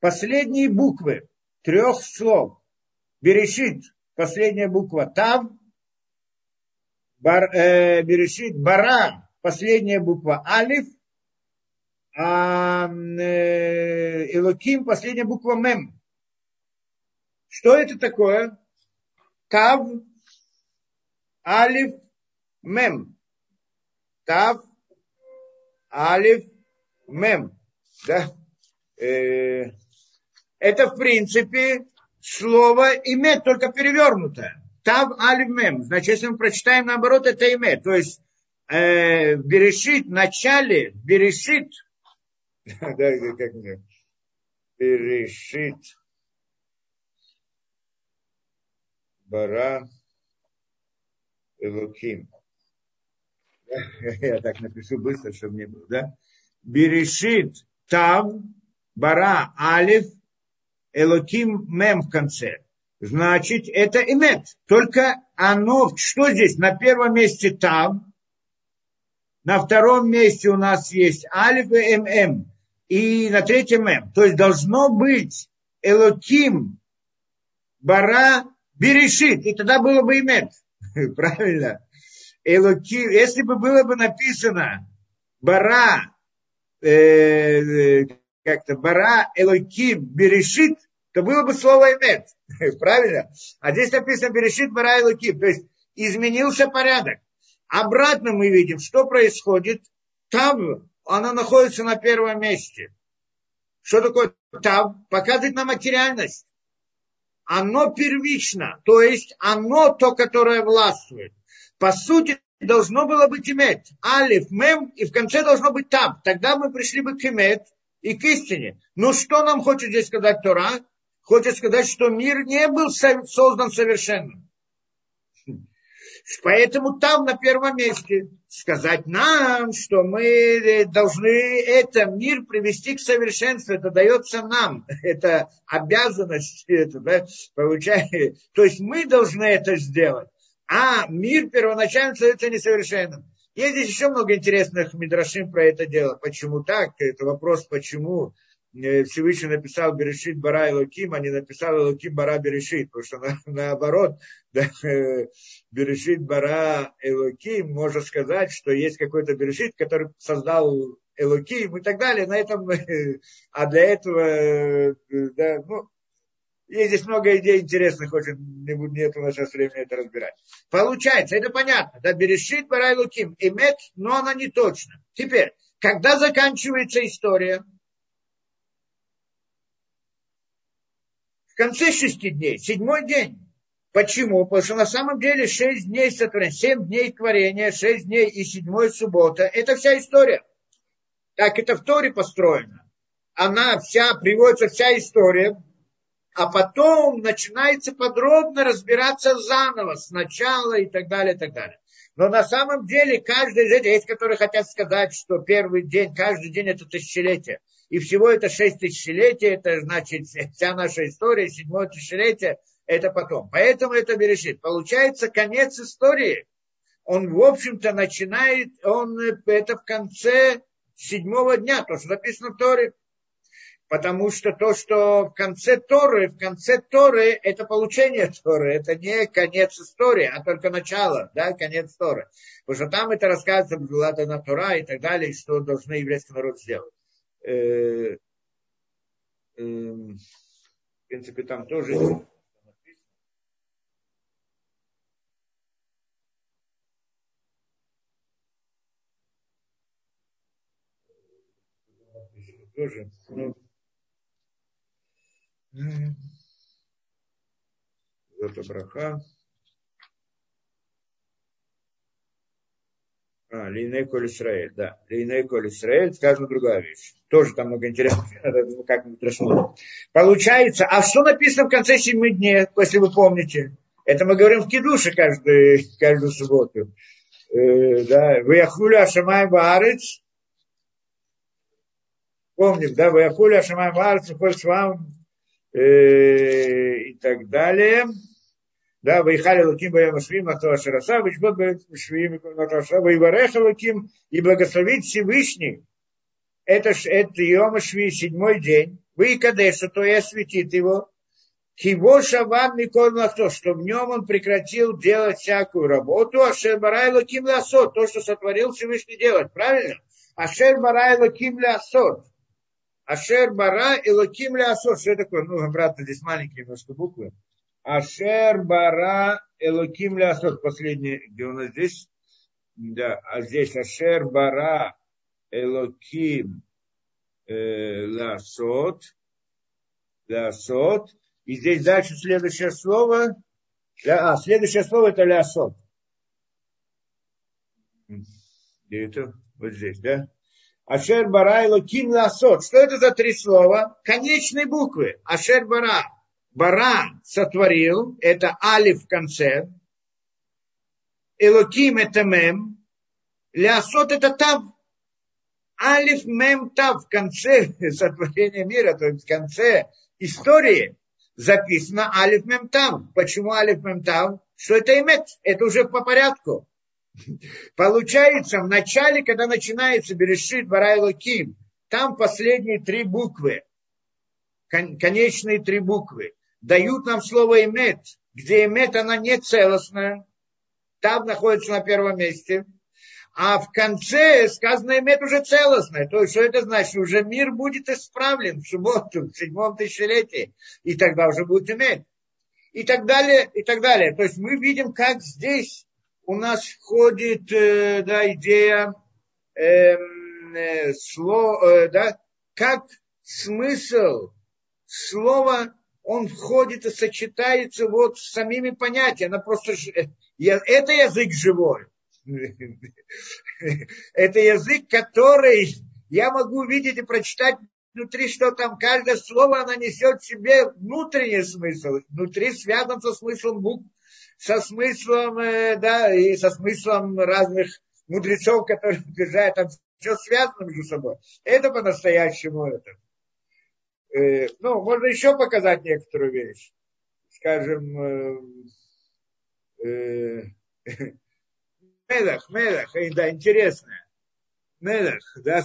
Последние буквы трех слов. Берешит, последняя буква Тав. Бар, э, берешит бара, последняя буква Алиф. А э, Элоким, последняя буква Мем. Что это такое? Тав, Алиф, Мем. Тав, Алиф, мем. Да? Э, это, в принципе, слово имет, только перевернутое. Тав аль мем. Значит, если мы прочитаем наоборот, это имет. То есть, э, берешит в начале, берешит, да, как мне, берешит, бара, Элоким. Я так напишу быстро, чтобы не было, да? Берешит Тав, Бара, Алиф, Элоким, Мем в конце. Значит, это имет. Только оно, что здесь? На первом месте Тав, на втором месте у нас есть Алиф и ММ. И на третьем М. То есть должно быть Элоким, Бара, Берешит. И тогда было бы имет. Правильно? Элоким. Если бы было бы написано Бара, э, как-то бара элоким берешит, то было бы слово эмет. Правильно? А здесь написано берешит бара элоким. То есть изменился порядок. Обратно мы видим, что происходит. Там она находится на первом месте. Что такое там? Показывает на материальность. Оно первично, то есть оно то, которое властвует. По сути, должно было быть имет. Алиф, мем, и в конце должно быть там. Тогда мы пришли бы к имет и к истине. Но что нам хочет здесь сказать Тора? Хочет сказать, что мир не был создан совершенным. Поэтому там на первом месте сказать нам, что мы должны это мир привести к совершенству. Это дается нам. Это обязанность. Это, да, получается. То есть мы должны это сделать. А мир первоначально становится несовершенным. Есть здесь еще много интересных мидрашим про это дело. Почему так? Это вопрос, почему Э, Всевышний написал Берешит Бара Элоким, а не написал Элоким Бара Берешит, потому что на, наоборот, да, э, Берешит Бара Элоким, можно сказать, что есть какой-то Берешит, который создал Элоким и так далее, на этом, э, а для этого, да, ну, есть здесь много идей интересных, очень нет у нас сейчас времени это разбирать. Получается, это понятно, да, Берешит Бара Элоким, имет, но она не точно. Теперь, когда заканчивается история, конце шести дней, седьмой день. Почему? Потому что на самом деле шесть дней сотворения, семь дней творения, шесть дней и седьмой суббота. Это вся история. Так это в Торе построено. Она вся, приводится вся история, а потом начинается подробно разбираться заново, сначала и так далее, и так далее. Но на самом деле каждый из этих, есть, которые хотят сказать, что первый день, каждый день это тысячелетие. И всего это шесть тысячелетий, это значит вся наша история, седьмое тысячелетие, это потом. Поэтому это берешит. Получается конец истории. Он, в общем-то, начинает, он это в конце седьмого дня, то, что написано в Торе. Потому что то, что в конце Торы, в конце Торы, это получение Торы, это не конец истории, а только начало, да, конец Торы. Потому что там это рассказывается, была на Тора и так далее, что должны еврейский народ сделать. Э, э, в принципе, там тоже тоже, ну, это браха. А, Лейней Коль Исраэль, да. Лейней Коль Исраэль, сказана другая вещь. Тоже там много интересного, надо как-нибудь рассмотреть. Получается, а что написано в конце семи дней, если вы помните? Это мы говорим в Кедуше каждую, каждую субботу. Э, да, Ваяхуля Ашамай Баарец. Помним, да, Ваяхуля Ашамай Баарец, Холь Швам э, и так далее. Да, Вайхали Луким Баям Швим Атуа Шараса, Вичбот Баям Швим Атуа Вайвареха Луким и благословить Всевышний. Это, это Йома Шви, седьмой день. Вы Кадеша, то и осветит его. Киво Шаван Миколь то, что в нем он прекратил делать всякую работу, а Шербарай Луким Ласот, то, что сотворил Всевышний делать, правильно? Ашер Барай Луким Ласот. Ашер Бара и Луким Ласот. Что такое? Ну, обратно, здесь маленькие немножко буквы. Ашер бара элоким лясот. Последний, где у нас здесь? Да, а здесь Ашер бара элоким э, лясот. Лясот. И здесь дальше следующее слово. А, следующее слово это лясот. Где это? Вот здесь, да? Ашер бара элоким лясот. Что это за три слова? Конечные буквы. Ашер бара Бара сотворил, это алиф в конце, Элоким это мем, Лясот это тав. Алиф мем тав в конце сотворения мира, то есть в конце истории записано алиф мем тав. Почему алиф мем тав? Что это имет? Это уже по порядку. Получается, в начале, когда начинается Берешит Барай Луким, там последние три буквы, конечные три буквы дают нам слово «эмет», где «эмет» она не целостная, там находится на первом месте, а в конце сказано «эмет» уже целостное. То есть, что это значит? Уже мир будет исправлен в субботу, в седьмом тысячелетии, и тогда уже будет «эмет». И так далее, и так далее. То есть мы видим, как здесь у нас входит э, да, идея эм, э, сло, э, да, как смысл слова он входит и сочетается вот с самими понятиями. Она просто, это язык живой. Это язык, который я могу увидеть и прочитать внутри, что там каждое слово, оно несет в себе внутренний смысл. Внутри связан со смыслом букв, со смыслом, э, да, и со смыслом разных мудрецов, которые утверждают, там все связано между собой. Это по-настоящему это. Э, ну, можно еще показать некоторую вещь. Скажем, э, э, Мелах, Мелах, да, интересно. Мелах, да,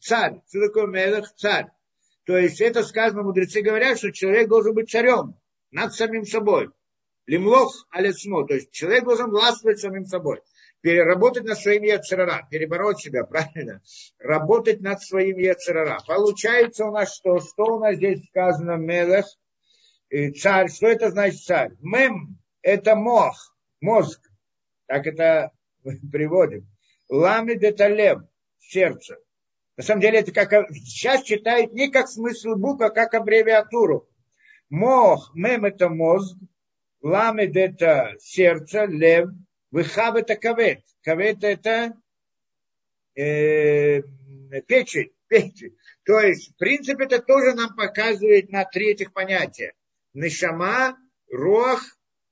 царь. Что такое Мелах? Царь. То есть это сказано, мудрецы говорят, что человек должен быть царем над самим собой. Лимлох алецмо, то есть человек должен властвовать самим собой. Переработать над своим яцерара, перебороть себя, правильно? Работать над своим яцерара. Получается у нас что? Что у нас здесь сказано мелех? Царь. Что это значит царь? Мем – это мох, мозг. Так это приводим. Ламид – это лев, сердце. На самом деле это как, сейчас читают не как смысл букв, а как аббревиатуру. Мох, мем – это мозг, Ламед это сердце, лев, выхав это кавет. Кавет это э, печень, печень. То есть, в принципе, это тоже нам показывает на три этих понятия. Нишама, рох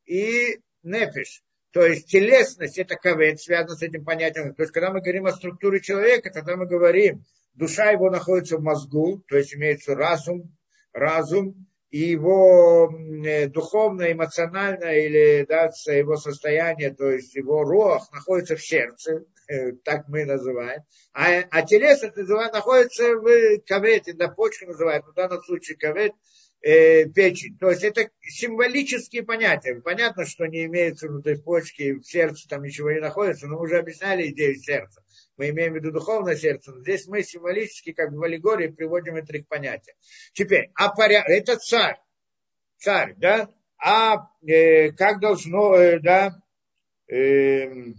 и нефиш. То есть телесность это кавет, связано с этим понятием. То есть, когда мы говорим о структуре человека, тогда мы говорим, душа его находится в мозгу, то есть имеется разум, разум, и его э, духовное, эмоциональное или да, его состояние, то есть его рох находится в сердце, э, так мы называем, а, а телесность называют, находится в кавете, на почке называют, в данном случае кавет, э, печень. То есть это символические понятия. Понятно, что не имеется внутри почки, в сердце там ничего не находится, но мы уже объясняли идею сердца мы имеем в виду духовное сердце, но здесь мы символически, как в аллегории, приводим три понятия. Теперь, а поряд... это царь, царь, да, а э, как должно, э, да, э,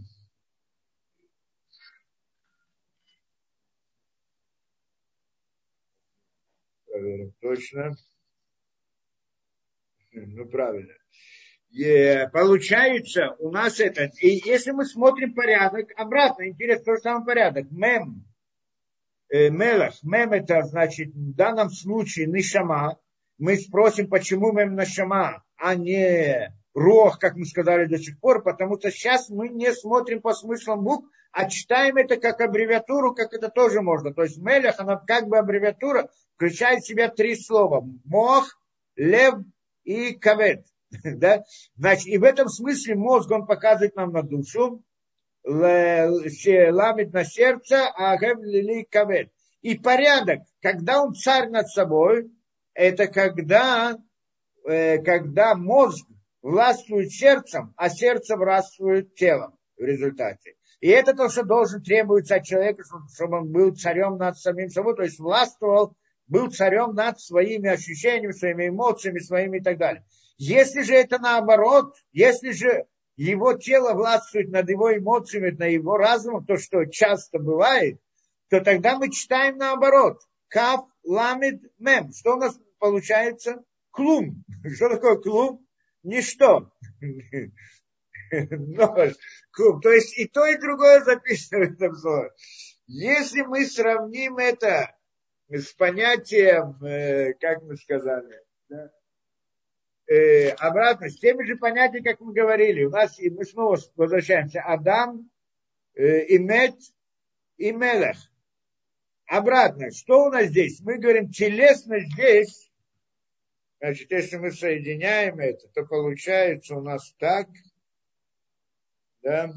проверим точно, ну правильно, получается у нас этот, и если мы смотрим порядок, обратно, интересно, тот же самый порядок, мем, э, мелах, мем это значит в данном случае нишама, мы спросим, почему мем нашама, а не рох, как мы сказали до сих пор, потому что сейчас мы не смотрим по смыслам букв, а читаем это как аббревиатуру, как это тоже можно. То есть мелях, она как бы аббревиатура, включает в себя три слова. Мох, лев и кавет. Да? Значит, и в этом смысле мозг, он показывает нам на душу, ламит на сердце, а лили кавет. И порядок, когда он царь над собой, это когда, э, когда мозг властвует сердцем, а сердце властвует телом в результате. И это то, что должен требуется от человека, чтобы он был царем над самим собой, то есть властвовал, был царем над своими ощущениями, своими эмоциями, своими и так далее. Если же это наоборот, если же его тело властвует над его эмоциями, над его разумом, то, что часто бывает, то тогда мы читаем наоборот. Каф, ламид, мем. Что у нас получается? Клум. Что такое клум? Ничто. Нож. Клум. То есть и то, и другое записано в этом слове. Если мы сравним это с понятием, э, как мы сказали, да, э, обратно, с теми же понятиями, как мы говорили. У нас, и мы снова возвращаемся, Адам, э, Имет и Мелех. Обратно, что у нас здесь? Мы говорим, телесно здесь, значит, если мы соединяем это, то получается у нас так, да,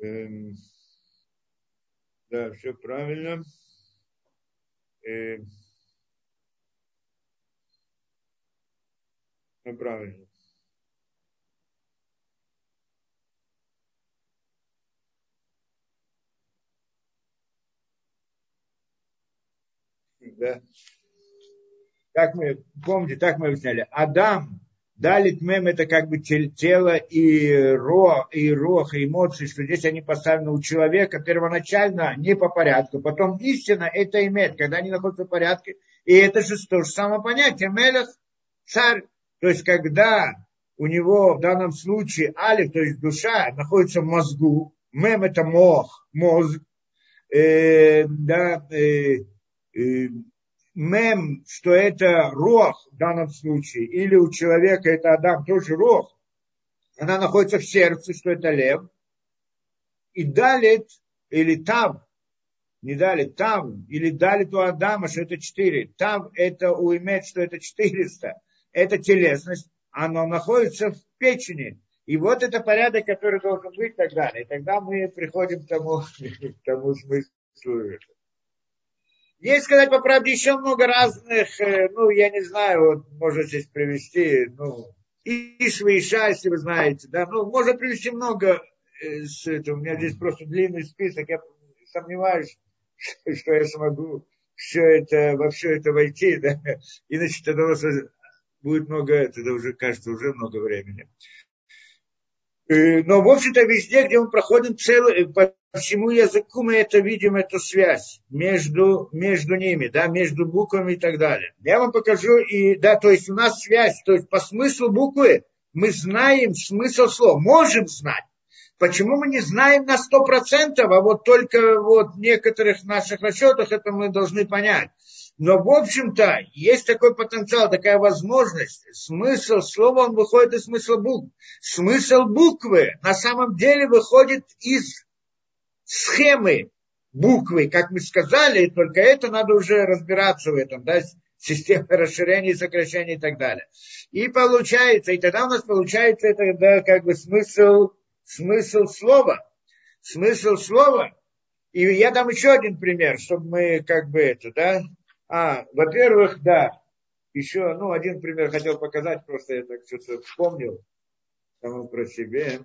эм, да, все правильно. Эм, правильно. Да. Как мы, помните, так мы объясняли. Адам, Далит мем это как бы тело и ро, и рох, и эмоции, что здесь они поставлены у человека первоначально не по порядку. Потом истина это имеет, когда они находятся в порядке. И это же то же самое понятие. Мелех, царь, то есть, когда у него в данном случае алиф, то есть душа, находится в мозгу, мем это мох, мозг, э, да, э, э, мем, что это рох в данном случае, или у человека это Адам тоже рох, она находится в сердце, что это лев, и далит, или там, не дали там, или дали у Адама, что это 4. Там это у Имет, что это 400. Это телесность, оно находится в печени. И вот это порядок, который должен быть и так далее. И тогда мы приходим к тому, к тому смыслу. Есть, сказать по правде, еще много разных, э, ну, я не знаю, вот можно здесь привести, ну, Ишва, Иша, если вы знаете, да, ну, можно привести много, э, с этого. у меня здесь просто длинный список, я сомневаюсь, что я смогу все это, во все это войти, да, иначе тогда у будет много, тогда уже кажется, уже много времени. Э, но, в общем-то, везде, где мы проходим целый, э, по всему языку мы это видим, эту связь между, между ними, да, между буквами и так далее. Я вам покажу, и, да, то есть у нас связь, то есть по смыслу буквы мы знаем смысл слова, можем знать. Почему мы не знаем на сто процентов, а вот только вот в некоторых наших расчетах это мы должны понять. Но, в общем-то, есть такой потенциал, такая возможность. Смысл слова, он выходит из смысла букв. Смысл буквы на самом деле выходит из схемы буквы, как мы сказали, только это надо уже разбираться в этом, да, система расширения, сокращения и так далее. И получается, и тогда у нас получается это, да, как бы смысл смысл слова. Смысл слова. И я дам еще один пример, чтобы мы как бы это, да. А, во-первых, да, еще, ну, один пример хотел показать, просто я так что-то вспомнил самому про себе.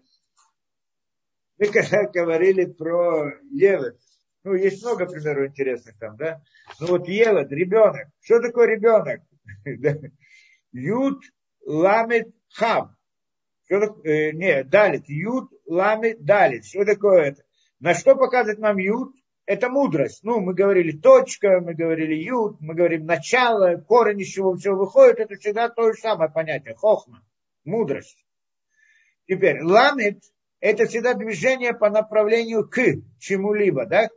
Мы когда говорили про Евет, ну, есть много примеров интересных там, да. Ну, вот Евет, ребенок. Что такое ребенок? Ют ламет хам. Что, э, не, далит, ют, лами, далит. Что такое это? На что показывает нам ют? Это мудрость. Ну, мы говорили точка, мы говорили ют, мы говорим начало, корень из чего все выходит. Это всегда то же самое понятие. Хохма, мудрость. Теперь, ламит – это всегда движение по направлению к чему-либо, да?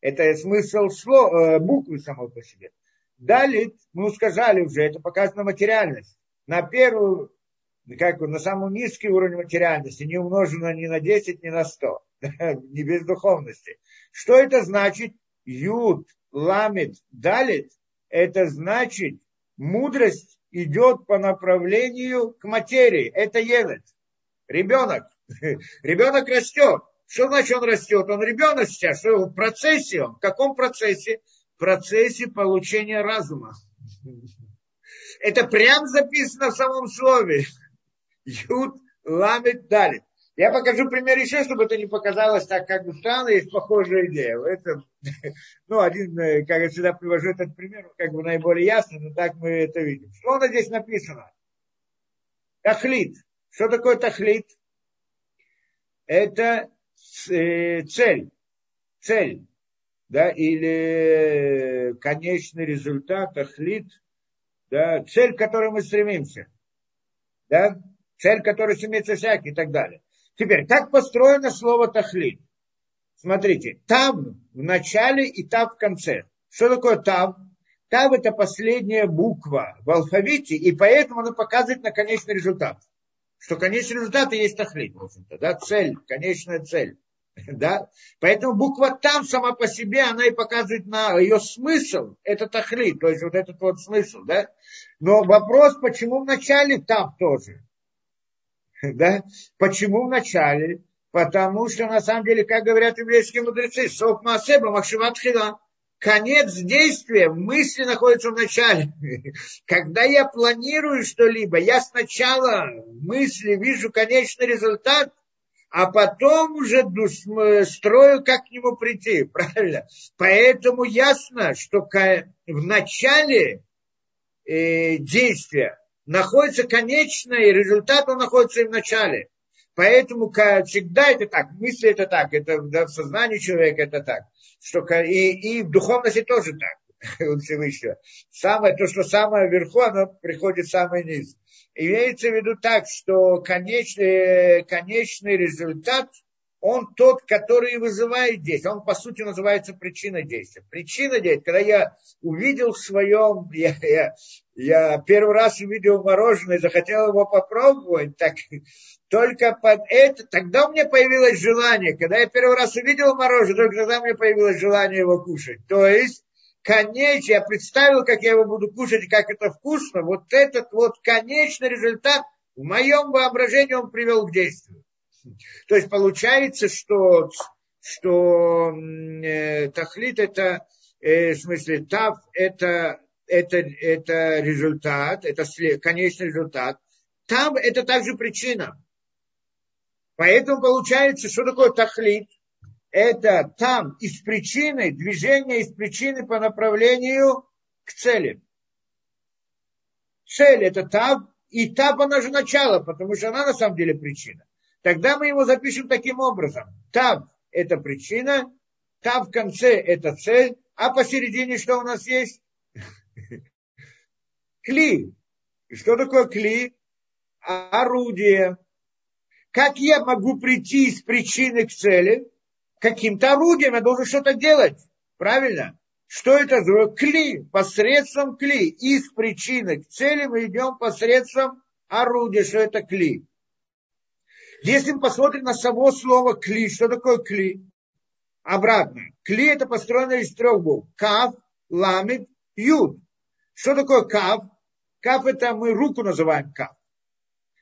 Это смысл слова, э, буквы самой по себе. Далит, мы сказали уже, это показано материальность. На первую как на самом низкий уровень материальности, не умножено ни на 10, ни на 100, не без духовности. Что это значит? Юд, ламит, далит, это значит, мудрость идет по направлению к материи. Это елет. Ребенок. Ребенок растет. Что значит он растет? Он ребенок сейчас. Что в процессе он? В каком процессе? В процессе получения разума. Это прям записано в самом слове. Юд ламит далит. Я покажу пример еще, чтобы это не показалось так как бы странно, есть похожая идея. Это, ну, один, э, как я всегда привожу этот пример, как бы наиболее ясно, но так мы это видим. Что у здесь написано? Тахлит. Что такое тахлит? Это э, цель. Цель. Да, или конечный результат, тахлит. Да, цель, к которой мы стремимся. Да? цель, которая стремится всякий и так далее. Теперь, как построено слово тахлит? Смотрите, там в начале и там в конце. Что такое там? Там это последняя буква в алфавите, и поэтому она показывает на конечный результат. Что конечный результат и есть тахлит, в общем-то, да, цель, конечная цель. Да? Поэтому буква там сама по себе, она и показывает на ее смысл, это тахлит, то есть вот этот вот смысл, да. Но вопрос, почему в начале там тоже? Да? Почему в начале? Потому что, на самом деле, как говорят еврейские мудрецы, сок маасеба махшиват хила. Конец действия мысли находится в начале. Когда я планирую что-либо, я сначала в мысли вижу конечный результат, а потом уже строю, как к нему прийти. Правильно? Поэтому ясно, что в начале э, действия находится конечное, и результат он находится и в начале. Поэтому всегда это так, мысли это так, это да, в сознании человека это так. Что, и, и в духовности тоже так, у Всевышнего. Самое, то, что самое вверху, оно приходит самое низ. Имеется в виду так, что конечный, конечный результат, он тот, который вызывает действие. Он, по сути, называется причиной действия. Причина действия, когда я увидел в своем, я, я, я первый раз увидел мороженое, захотел его попробовать, так только под это, тогда у меня появилось желание. Когда я первый раз увидел мороженое, только тогда у меня появилось желание его кушать. То есть, конечно, я представил, как я его буду кушать, как это вкусно. Вот этот вот конечный результат в моем воображении он привел к действию. То есть получается, что, что э, тахлит это, э, в смысле, тав это, это, это результат, это конечный результат. Там это также причина. Поэтому получается, что такое тахлит? Это там из причины, движение из причины по направлению к цели. Цель это тав, и тав она же начало, потому что она на самом деле причина. Тогда мы его запишем таким образом. Тав – это причина, тав в конце – это цель, а посередине что у нас есть? Кли. Что такое кли? Орудие. Как я могу прийти из причины к цели? Каким-то орудием я должен что-то делать. Правильно? Что это за кли? Посредством кли. Из причины к цели мы идем посредством орудия. Что это кли? Если мы посмотрим на само слово кли, что такое кли? Обратно. Кли это построено из трех букв. Кав, ламит, юд. Что такое кав? Кав это мы руку называем кав.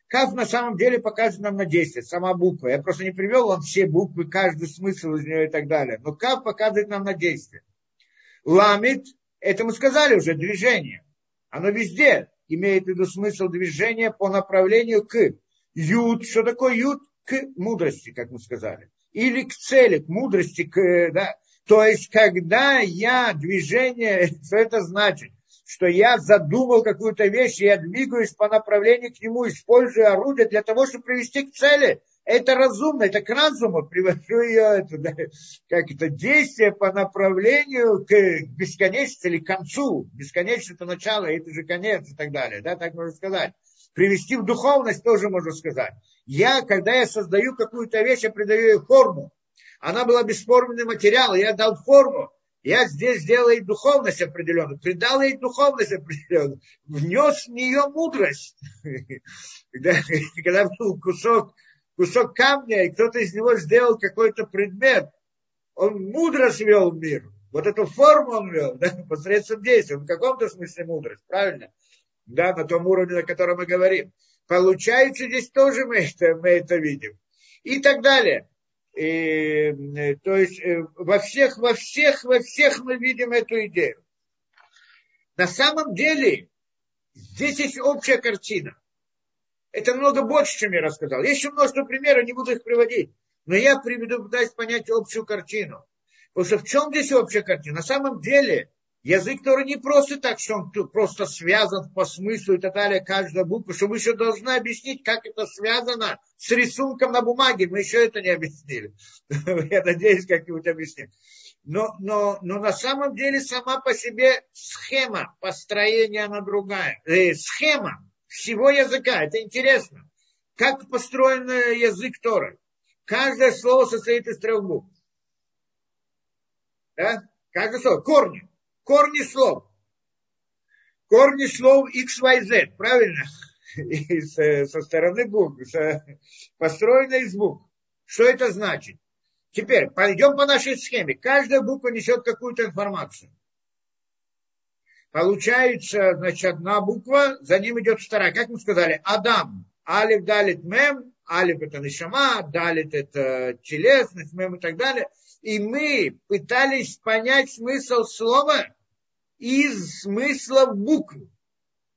Кав на самом деле показывает нам на действие, сама буква. Я просто не привел вам все буквы, каждый смысл из нее и так далее. Но кав показывает нам на действие. Ламит, это мы сказали уже, движение. Оно везде имеет в виду смысл движения по направлению к. Юд, что такое юд? К мудрости, как мы сказали. Или к цели, к мудрости, к, да. То есть, когда я движение, что это значит? Что я задумал какую-то вещь, и я двигаюсь по направлению к нему, используя орудие для того, чтобы привести к цели. Это разумно, это к разуму, привожу ее, это, да, как это, действие по направлению к бесконечности или к концу. Бесконечность это начало, это же конец и так далее, да, так можно сказать привести в духовность тоже можно сказать. Я, когда я создаю какую-то вещь, я придаю ей форму. Она была бесформенный материал, я дал форму. Я здесь сделал ей духовность определенную, придал ей духовность определенную, внес в нее мудрость. Когда, был кусок, кусок камня, и кто-то из него сделал какой-то предмет, он мудро свел мир. Вот эту форму он вел, да, посредством действия. в каком-то смысле мудрость, правильно? Да, на том уровне, на котором мы говорим. Получается, здесь тоже мы это, мы это видим. И так далее. И, э, то есть э, во всех, во всех, во всех мы видим эту идею. На самом деле, здесь есть общая картина. Это много больше, чем я рассказал. Есть еще множество примеров, не буду их приводить. Но я приведу, пытаюсь понять общую картину. Потому что в чем здесь общая картина? На самом деле, Язык Торы не просто так, что он просто связан по смыслу и так далее, каждая буква, что мы еще должны объяснить, как это связано с рисунком на бумаге. Мы еще это не объяснили. Я надеюсь, как-нибудь объясним. Но, но, но на самом деле сама по себе схема построения она другая. Э, схема всего языка. Это интересно. Как построен язык Торы. Каждое слово состоит из трех букв. Да? Каждое слово. Корни корни слов. Корни слов X, Y, Z, правильно? И со, стороны букв, со, построено из букв. Что это значит? Теперь пойдем по нашей схеме. Каждая буква несет какую-то информацию. Получается, значит, одна буква, за ним идет вторая. Как мы сказали, Адам. Алиф, Далит, Мем. Алиф это Нишама, Далит это телесность, Мем и так далее и мы пытались понять смысл слова из смысла букв.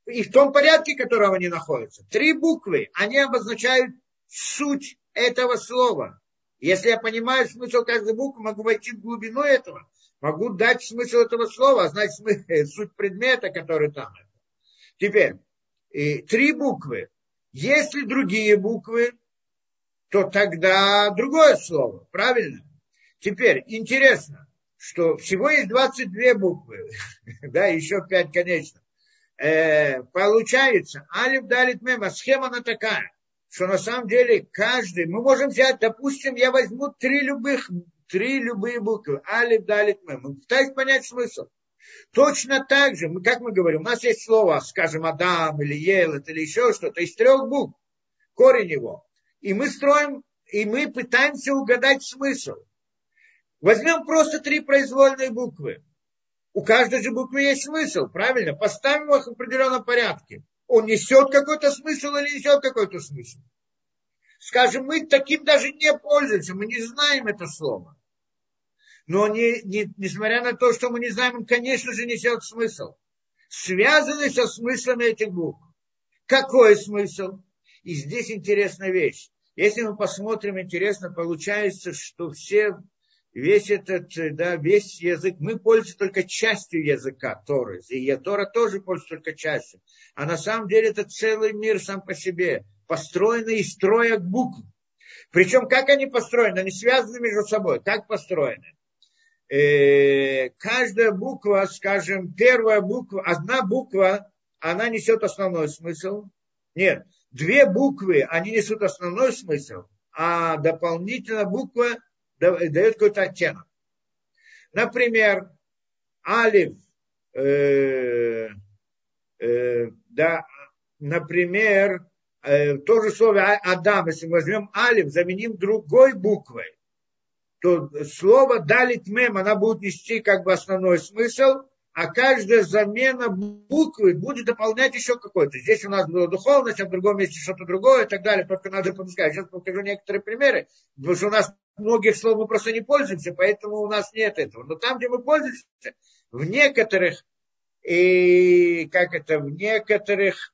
И в том порядке, в котором они находятся. Три буквы, они обозначают суть этого слова. Если я понимаю смысл каждой буквы, могу войти в глубину этого. Могу дать смысл этого слова, а знать суть предмета, который там. Теперь, три буквы. Если другие буквы, то тогда другое слово, правильно? Теперь интересно, что всего есть 22 буквы, да, еще 5, конечно. Э, получается, алиф далит мема, схема она такая, что на самом деле каждый, мы можем взять, допустим, я возьму три любых, три любые буквы, алиф, далит, мем, пытаюсь понять смысл. Точно так же, мы, как мы говорим, у нас есть слово, скажем, Адам или Елет или еще что-то, из трех букв, корень его. И мы строим, и мы пытаемся угадать смысл. Возьмем просто три произвольные буквы. У каждой же буквы есть смысл, правильно? Поставим их в определенном порядке он несет какой-то смысл или несет какой-то смысл. Скажем, мы таким даже не пользуемся, мы не знаем это слово. Но не, не, несмотря на то, что мы не знаем, он, конечно же, несет смысл. Связанный со смыслами этих букв. Какой смысл? И здесь интересная вещь. Если мы посмотрим, интересно, получается, что все весь этот, да, весь язык, мы пользуемся только частью языка Торы. И Тора тоже пользуется только частью. А на самом деле это целый мир сам по себе, построенный из строек букв. Причем как они построены? Они связаны между собой. Как построены? Э, каждая буква, скажем, первая буква, одна буква, она несет основной смысл. Нет, две буквы, они несут основной смысл, а дополнительно буква дает какой-то оттенок. Например, алиф, э, э, да, например, э, то же слово Адам, если мы возьмем алиф, заменим другой буквой, то слово далит мем, она будет нести как бы основной смысл, а каждая замена буквы будет дополнять еще какой-то. Здесь у нас была духовность, а в другом месте что-то другое и так далее. Только надо подыскать. Сейчас покажу некоторые примеры, потому что у нас многих слов мы просто не пользуемся, поэтому у нас нет этого. Но там, где мы пользуемся, в некоторых, и как это, в некоторых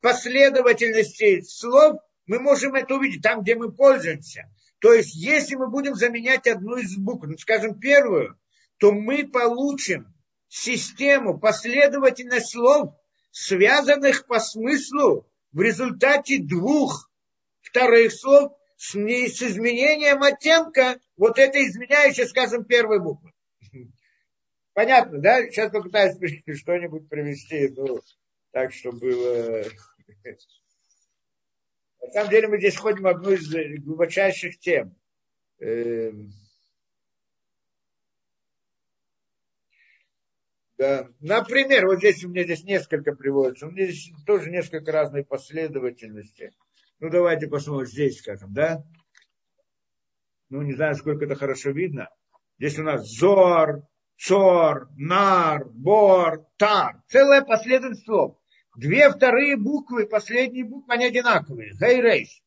последовательностей слов мы можем это увидеть, там, где мы пользуемся. То есть, если мы будем заменять одну из букв, ну, скажем, первую, то мы получим систему, последовательность слов, связанных по смыслу в результате двух вторых слов с, с изменением оттенка вот это изменяющее, скажем, первой буквы. Понятно, да? Сейчас попытаюсь что-нибудь привести, ну, так, чтобы было... На самом деле мы здесь ходим одну из глубочайших тем. Да. Например, вот здесь у меня здесь несколько приводится. У меня здесь тоже несколько разной последовательности. Ну, давайте посмотрим здесь, скажем, да? Ну, не знаю, сколько это хорошо видно. Здесь у нас зор, цор, нар, бор, тар. Целая последовательность. Две вторые буквы, последние буквы, они одинаковые. Гайрейс.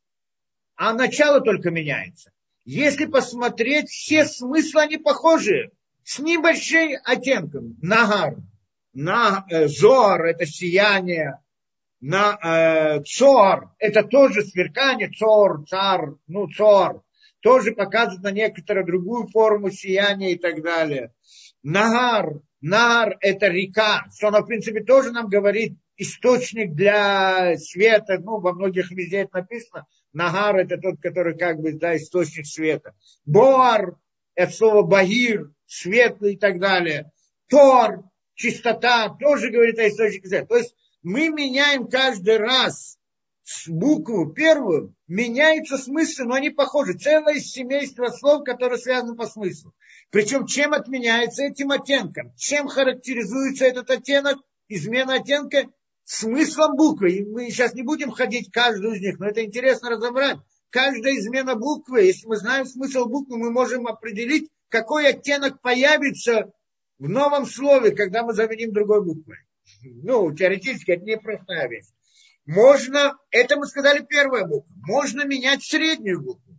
А начало только меняется. Если посмотреть, все смыслы, они похожие с небольшим оттенком. Нагар. На, э, зор – это сияние. На э, цор – это тоже сверкание. Цор, цар, ну цор. Тоже показывает на некоторую другую форму сияния и так далее. Нагар. Нар – это река. Что она, в принципе, тоже нам говорит источник для света. Ну, во многих везде это написано. Нагар – это тот, который как бы, да, источник света. Боар – это слово багир, светлый и так далее. Тор, чистота, тоже говорит о источнике света. То есть мы меняем каждый раз букву первую, меняется смысл, но они похожи. Целое семейство слов, которые связаны по смыслу. Причем чем отменяется этим оттенком? Чем характеризуется этот оттенок? Измена оттенка смыслом буквы. И мы сейчас не будем ходить каждую из них, но это интересно разобрать. Каждая измена буквы, если мы знаем смысл буквы, мы можем определить, какой оттенок появится в новом слове, когда мы заменим другой буквой. Ну, теоретически это не вещь. Можно, это мы сказали первая буква, можно менять среднюю букву.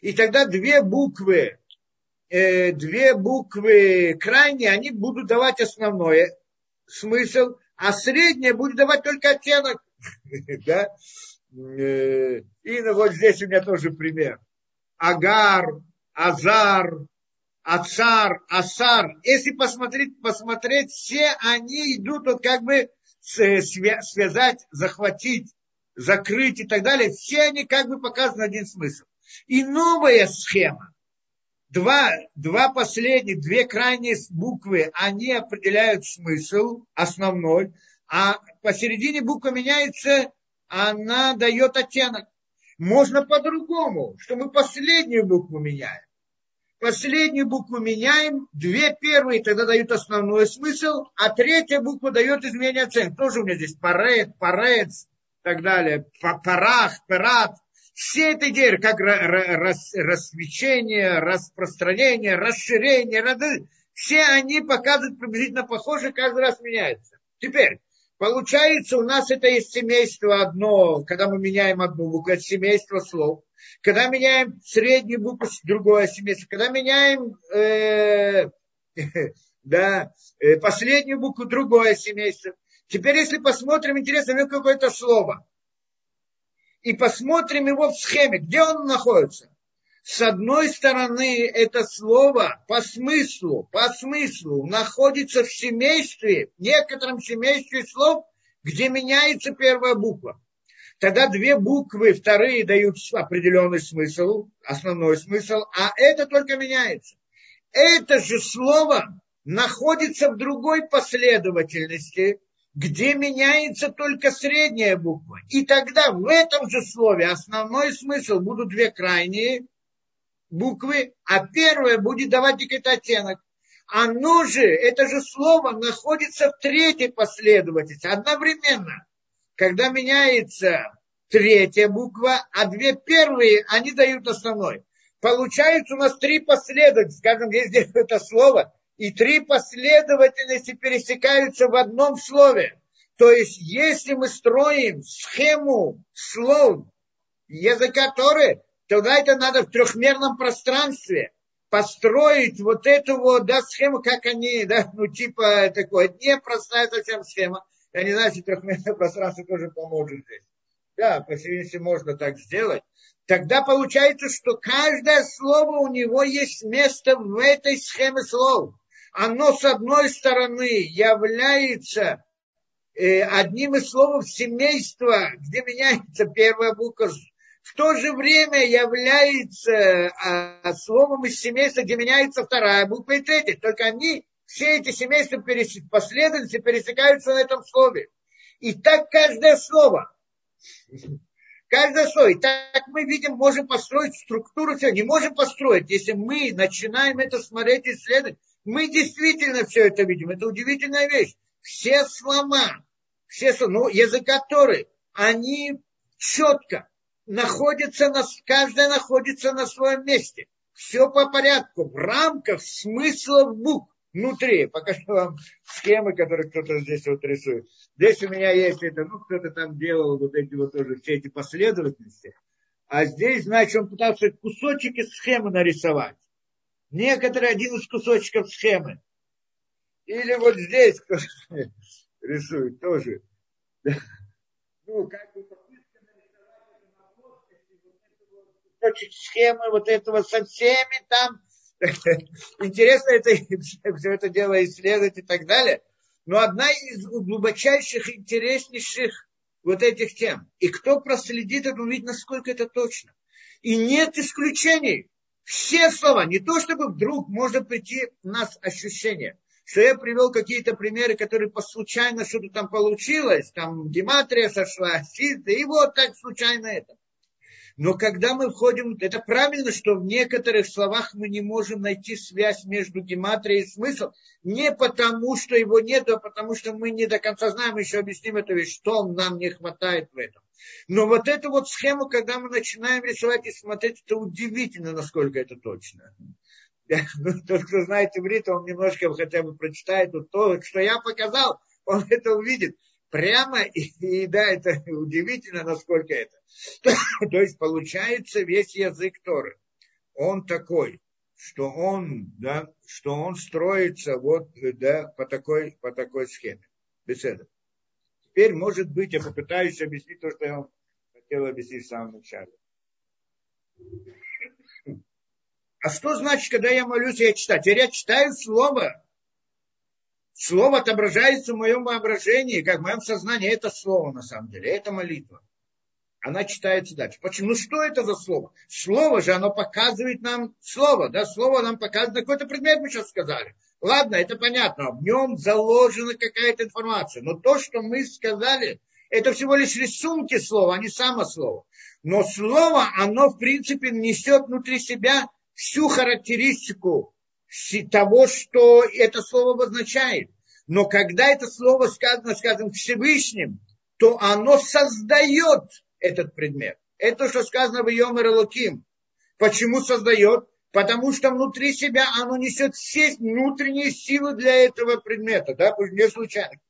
И тогда две буквы, э, две буквы крайние, они будут давать основной смысл, а средняя будет давать только оттенок. да? Э, и ну, вот здесь у меня тоже пример. Агар, Азар, Ацар, Асар. Если посмотреть, посмотреть, все они идут вот как бы связать, захватить, закрыть и так далее. Все они как бы показаны один смысл. И новая схема. Два, два последних, две крайние буквы, они определяют смысл основной, а посередине буква меняется, она дает оттенок. Можно по-другому, что мы последнюю букву меняем. Последнюю букву меняем, две первые тогда дают основной смысл, а третья буква дает изменение оценки. Тоже у меня здесь парет, парец, и так далее, парах, парат. Все это идеи, как рассвечение, распространение, расширение, все они показывают приблизительно похоже, каждый раз меняется. Теперь, получается, у нас это есть семейство одно, когда мы меняем одну букву, это семейство слов. Когда меняем среднюю букву, другое семейство. Когда меняем э, да, э, последнюю букву, другое семейство. Теперь, если посмотрим, интересно, ну какое-то слово. И посмотрим его в схеме, где он находится. С одной стороны, это слово по смыслу, по смыслу находится в семействе, в некотором семействе слов, где меняется первая буква. Тогда две буквы, вторые дают определенный смысл, основной смысл, а это только меняется. Это же слово находится в другой последовательности, где меняется только средняя буква. И тогда в этом же слове основной смысл будут две крайние буквы, а первая будет давать какой-то оттенок. Оно же, это же слово находится в третьей последовательности одновременно. Когда меняется третья буква, а две первые, они дают основной. Получается у нас три последовательности, скажем, здесь это слово, и три последовательности пересекаются в одном слове. То есть, если мы строим схему слов языка Торы, тогда это надо в трехмерном пространстве построить вот эту вот да, схему, как они, да, ну типа такое, не простая совсем схема. Я не знаю, если трехмерное пространство тоже поможет здесь. Да, по всей можно так сделать. Тогда получается, что каждое слово у него есть место в этой схеме слов. Оно, с одной стороны, является э, одним из слов семейства, где меняется первая буква в то же время является а, словом из семейства, где меняется вторая буква и третья. Только они, все эти семейства пересек, последовательности пересекаются на этом слове. И так каждое слово. Каждое слово. И так мы видим, можем построить структуру все. Не можем построить, если мы начинаем это смотреть и исследовать. Мы действительно все это видим. Это удивительная вещь. Все слова, все слова, ну, языка Торы, они четко находится на, каждая находится на своем месте. Все по порядку, в рамках смыслов букв внутри. Покажу вам схемы, которые кто-то здесь вот рисует. Здесь у меня есть это, ну, кто-то там делал вот эти вот тоже все эти последовательности. А здесь, значит, он пытался кусочки схемы нарисовать. Некоторые один из кусочков схемы. Или вот здесь кто рисует тоже. Ну, как бы кусочек схемы вот этого со всеми там. Интересно это, все это дело исследовать и так далее. Но одна из глубочайших, интереснейших вот этих тем. И кто проследит это, увидит, насколько это точно. И нет исключений. Все слова, не то чтобы вдруг может прийти у нас ощущение, что я привел какие-то примеры, которые по случайно что-то там получилось, там гематрия сошла, и вот так случайно это. Но когда мы входим, это правильно, что в некоторых словах мы не можем найти связь между гематрией и смыслом. Не потому, что его нет, а потому, что мы не до конца знаем, еще объясним эту вещь, что нам не хватает в этом. Но вот эту вот схему, когда мы начинаем рисовать и смотреть, это удивительно, насколько это точно. Ну, тот, кто знает иврит, он немножко хотя бы прочитает вот то, что я показал, он это увидит прямо, и, и да, это удивительно, насколько это. То есть получается весь язык Торы, он такой, что он, да, что он строится вот, да, по такой, по такой схеме. Беседа. Теперь, может быть, я попытаюсь объяснить то, что я вам хотел объяснить в самом начале. А что значит, когда я молюсь, я читаю? Теперь я читаю слово, Слово отображается в моем воображении, как в моем сознании. Это слово на самом деле, это молитва. Она читается дальше. Почему? Ну что это за слово? Слово же, оно показывает нам слово. Да, слово нам показывает какой-то предмет, мы сейчас сказали. Ладно, это понятно. В нем заложена какая-то информация. Но то, что мы сказали, Это всего лишь рисунки слова, а не само слово. Но слово, оно в принципе несет внутри себя всю характеристику того, что это слово обозначает. Но когда это слово сказано, скажем, Всевышним, то оно создает этот предмет. Это, что сказано в Йомер Луким. Почему создает? Потому что внутри себя оно несет все внутренние силы для этого предмета, да, не случайно.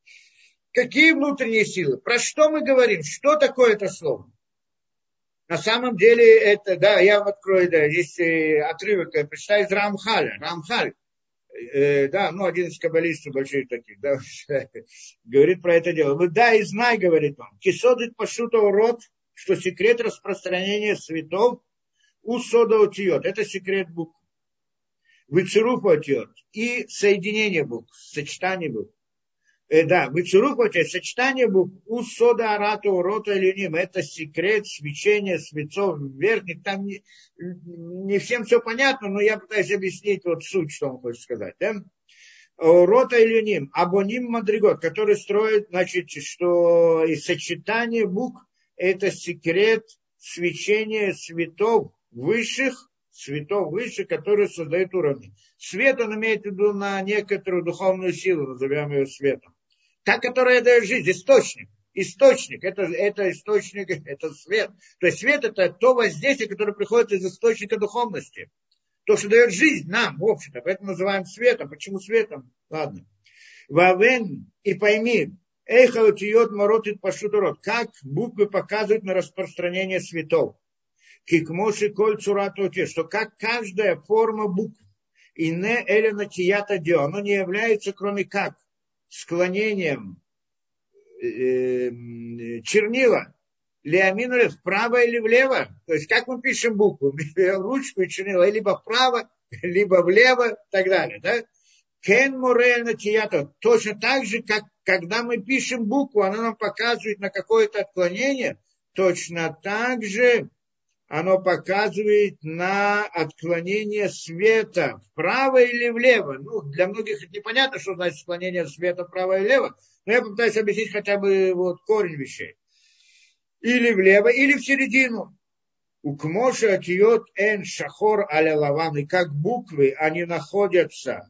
Какие внутренние силы? Про что мы говорим? Что такое это слово? На самом деле это, да, я открою, да, есть э, отрывок, я прочитаю из Рамхаля. Рамхаль, э, да, ну, один из каббалистов больших таких, да, говорит про это дело. Вы да и знай, говорит он, кисодит пошутов рот, что секрет распространения цветов у сода утиот. Это секрет букв. Выцеруф утиот. И соединение букв, сочетание букв. Э, да, Мицурух, сочетание букв у сода арату урота или ним, это секрет свечения свечов верхних, там не, не всем все понятно, но я пытаюсь объяснить вот суть, что он хочет сказать. Да? Рота или ним, абоним мадригот, который строит, значит, что и сочетание букв это секрет свечения цветов высших, цветов высших, которые создают уровни. Свет он имеет в виду на некоторую духовную силу, назовем ее светом та, которая дает жизнь, источник. Источник, это, это источник, это свет. То есть свет это то воздействие, которое приходит из источника духовности. То, что дает жизнь нам, в общем-то. Поэтому называем светом. Почему светом? Ладно. Вавен, и пойми, Эйхаутиот моротит пашутурот. Как буквы показывают на распространение светов. Кикмоши коль цуратоте, что как каждая форма букв, и не элена тията дио, оно не является, кроме как, склонением э, чернила Леомину вправо или влево. То есть как мы пишем букву? Ручку и чернила либо вправо, либо влево и так далее. Да? Кен Мурельна Тиято. Точно так же, как когда мы пишем букву, она нам показывает на какое-то отклонение. Точно так же оно показывает на отклонение света вправо или влево. Ну, для многих это непонятно, что значит отклонение света вправо или влево, но я попытаюсь объяснить хотя бы вот корень вещей. Или влево, или в середину. У Кмоша отьет эн шахор аля лаван, и как буквы, они находятся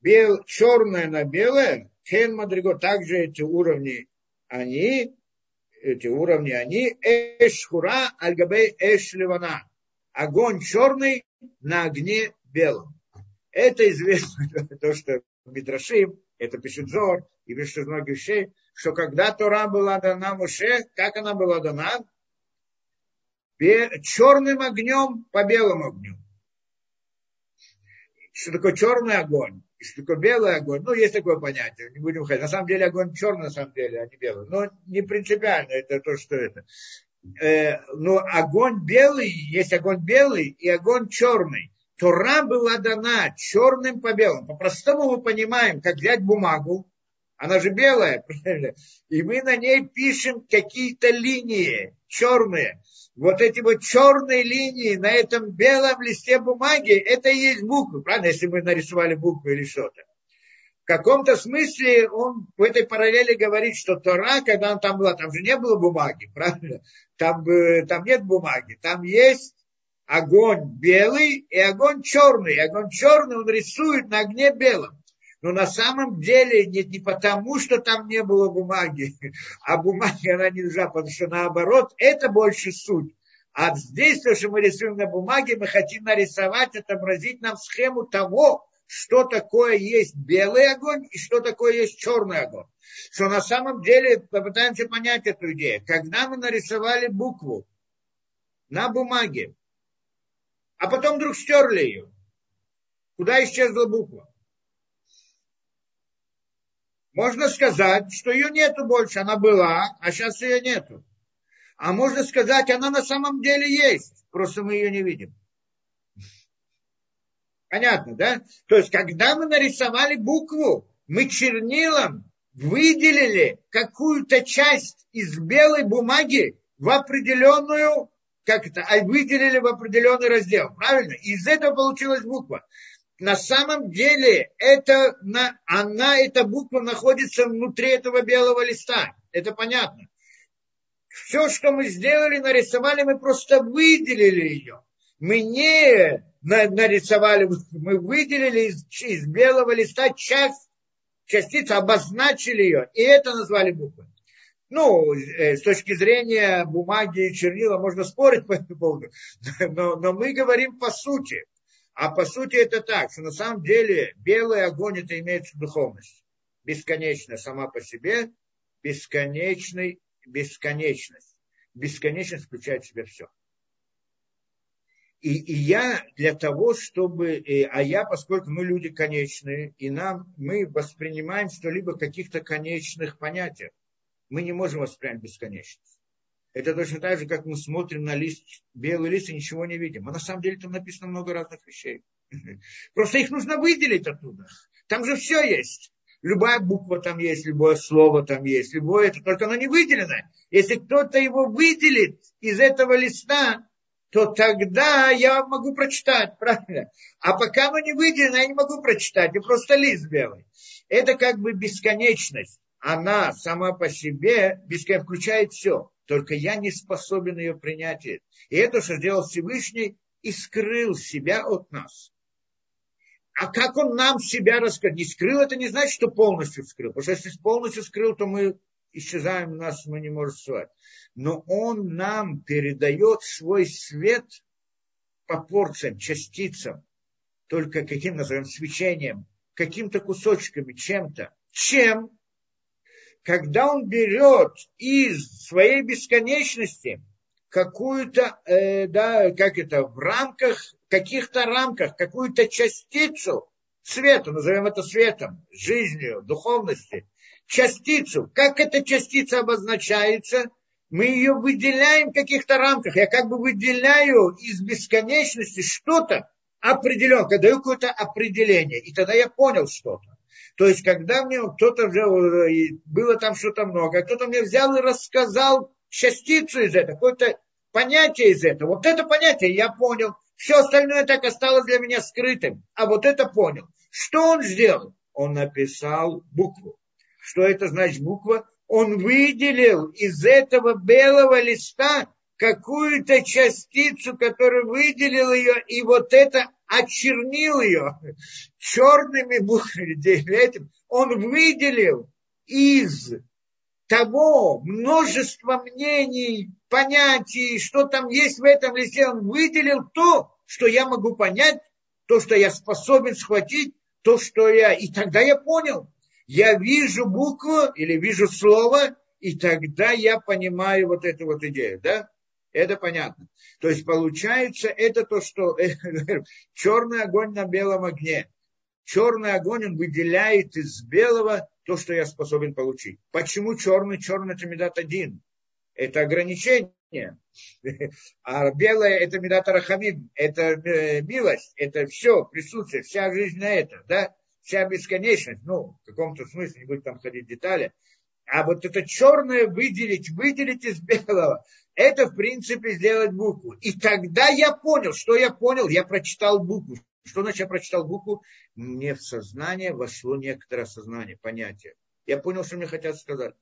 бел, черное на белое, кен мадриго, также эти уровни, они эти уровни, они эшхура альгабей эш ливана. Огонь черный на огне белом. Это известно, то, что Мидрашим, это пишет Зор, и пишет многих вещей, что когда Тора была дана Муше, как она была дана? Черным огнем по белому огню. Что такое черный огонь? Что такое белый огонь, ну, есть такое понятие, не будем ходить. На самом деле огонь черный, на самом деле, а не белый. Но не принципиально это то, что это. Э, но огонь белый, есть огонь белый и огонь черный. Тора была дана черным по белому. По-простому мы понимаем, как взять бумагу, она же белая, правильно? И мы на ней пишем какие-то линии черные вот эти вот черные линии на этом белом листе бумаги, это и есть буквы, правильно, если мы нарисовали буквы или что-то. В каком-то смысле он в этой параллели говорит, что Тора, когда он там была, там же не было бумаги, правильно? Там, там нет бумаги, там есть огонь белый и огонь черный. Огонь черный он рисует на огне белом. Но на самом деле не, не потому, что там не было бумаги, а бумаги она не нужна, потому что наоборот, это больше суть. А здесь то, что мы рисуем на бумаге, мы хотим нарисовать, отобразить нам схему того, что такое есть белый огонь и что такое есть черный огонь. Что на самом деле попытаемся понять эту идею. Когда мы нарисовали букву на бумаге, а потом вдруг стерли ее, куда исчезла буква? Можно сказать, что ее нету больше, она была, а сейчас ее нету. А можно сказать, она на самом деле есть, просто мы ее не видим. Понятно, да? То есть, когда мы нарисовали букву, мы чернилом выделили какую-то часть из белой бумаги в определенную, как это, а выделили в определенный раздел, правильно? из этого получилась буква на самом деле это, она, эта буква находится внутри этого белого листа. Это понятно. Все, что мы сделали, нарисовали, мы просто выделили ее. Мы не нарисовали, мы выделили из, из белого листа часть, частицу, обозначили ее, и это назвали буквой. Ну, э, с точки зрения бумаги и чернила можно спорить по этому поводу, но, но мы говорим по сути. А по сути это так, что на самом деле белый огонь это имеется духовность. Бесконечная сама по себе, бесконечный, бесконечность. Бесконечность включает в себя все. И, и я для того, чтобы, и, а я, поскольку мы люди конечные, и нам, мы воспринимаем что-либо каких-то конечных понятиях, мы не можем воспринять бесконечность. Это точно так же, как мы смотрим на лист, белый лист и ничего не видим. А на самом деле там написано много разных вещей. Просто их нужно выделить оттуда. Там же все есть. Любая буква там есть, любое слово там есть, любое это, только оно не выделено. Если кто-то его выделит из этого листа, то тогда я могу прочитать, правильно? А пока оно не выделено, я не могу прочитать, я просто лист белый. Это как бы бесконечность. Она сама по себе бесконечно включает все. Только я не способен ее принять. И это, что сделал Всевышний, и скрыл себя от нас. А как он нам себя раскрыл? Не скрыл, это не значит, что полностью скрыл. Потому что если полностью скрыл, то мы исчезаем, нас мы не можем существовать. Но он нам передает свой свет по порциям, частицам, только каким назовем свечением, каким-то кусочками, чем-то. Чем? Когда он берет из своей бесконечности какую-то, э, да, как это, в рамках, каких-то рамках, какую-то частицу света, назовем это светом, жизнью, духовности, частицу. Как эта частица обозначается? Мы ее выделяем в каких-то рамках. Я как бы выделяю из бесконечности что-то определенное, даю какое-то определение. И тогда я понял что-то. То есть, когда мне кто-то взял, э, было там что-то много, кто-то мне взял и рассказал частицу из этого, какое-то понятие из этого. Вот это понятие я понял. Все остальное так осталось для меня скрытым. А вот это понял. Что он сделал? Он написал букву. Что это значит буква? Он выделил из этого белого листа какую-то частицу, которую выделил ее, и вот это очернил ее черными буквами. Он выделил из того множества мнений, понятий, что там есть в этом листе, он выделил то, что я могу понять, то, что я способен схватить, то, что я... И тогда я понял. Я вижу букву или вижу слово, и тогда я понимаю вот эту вот идею, да? Это понятно. То есть получается, это то, что черный огонь на белом огне. Черный огонь, он выделяет из белого то, что я способен получить. Почему черный? Черный это медат один. Это ограничение. А белое это медат рахамим. Это э, милость. Это все, присутствие, вся жизнь на это. Да? Вся бесконечность. Ну, в каком-то смысле, не будем там ходить детали. А вот это черное выделить, выделить из белого, это, в принципе, сделать букву. И тогда я понял, что я понял, я прочитал букву. Что значит я прочитал букву? Мне в сознание вошло некоторое сознание, понятие. Я понял, что мне хотят сказать.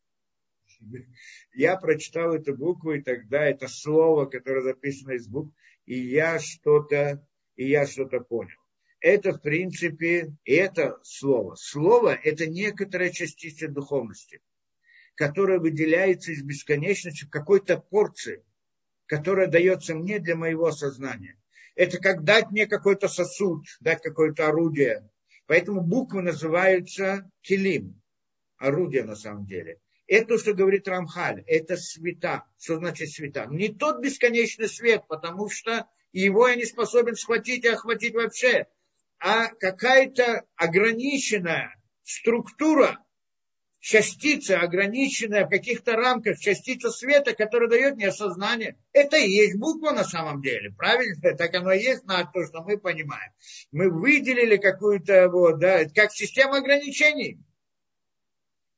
Я прочитал эту букву, и тогда это слово, которое записано из букв, и я что-то, и я что-то понял. Это, в принципе, это слово. Слово – это некоторая частица духовности которая выделяется из бесконечности в какой-то порции, которая дается мне для моего сознания. Это как дать мне какой-то сосуд, дать какое-то орудие. Поэтому буквы называются килим, орудие на самом деле. Это то, что говорит Рамхаль, это света. Что значит света? Не тот бесконечный свет, потому что его я не способен схватить и охватить вообще, а какая-то ограниченная структура, частица, ограниченная в каких-то рамках, частица света, которая дает мне сознание. Это и есть буква на самом деле, правильно? Так оно и есть на то, что мы понимаем. Мы выделили какую-то, вот, да, как система ограничений.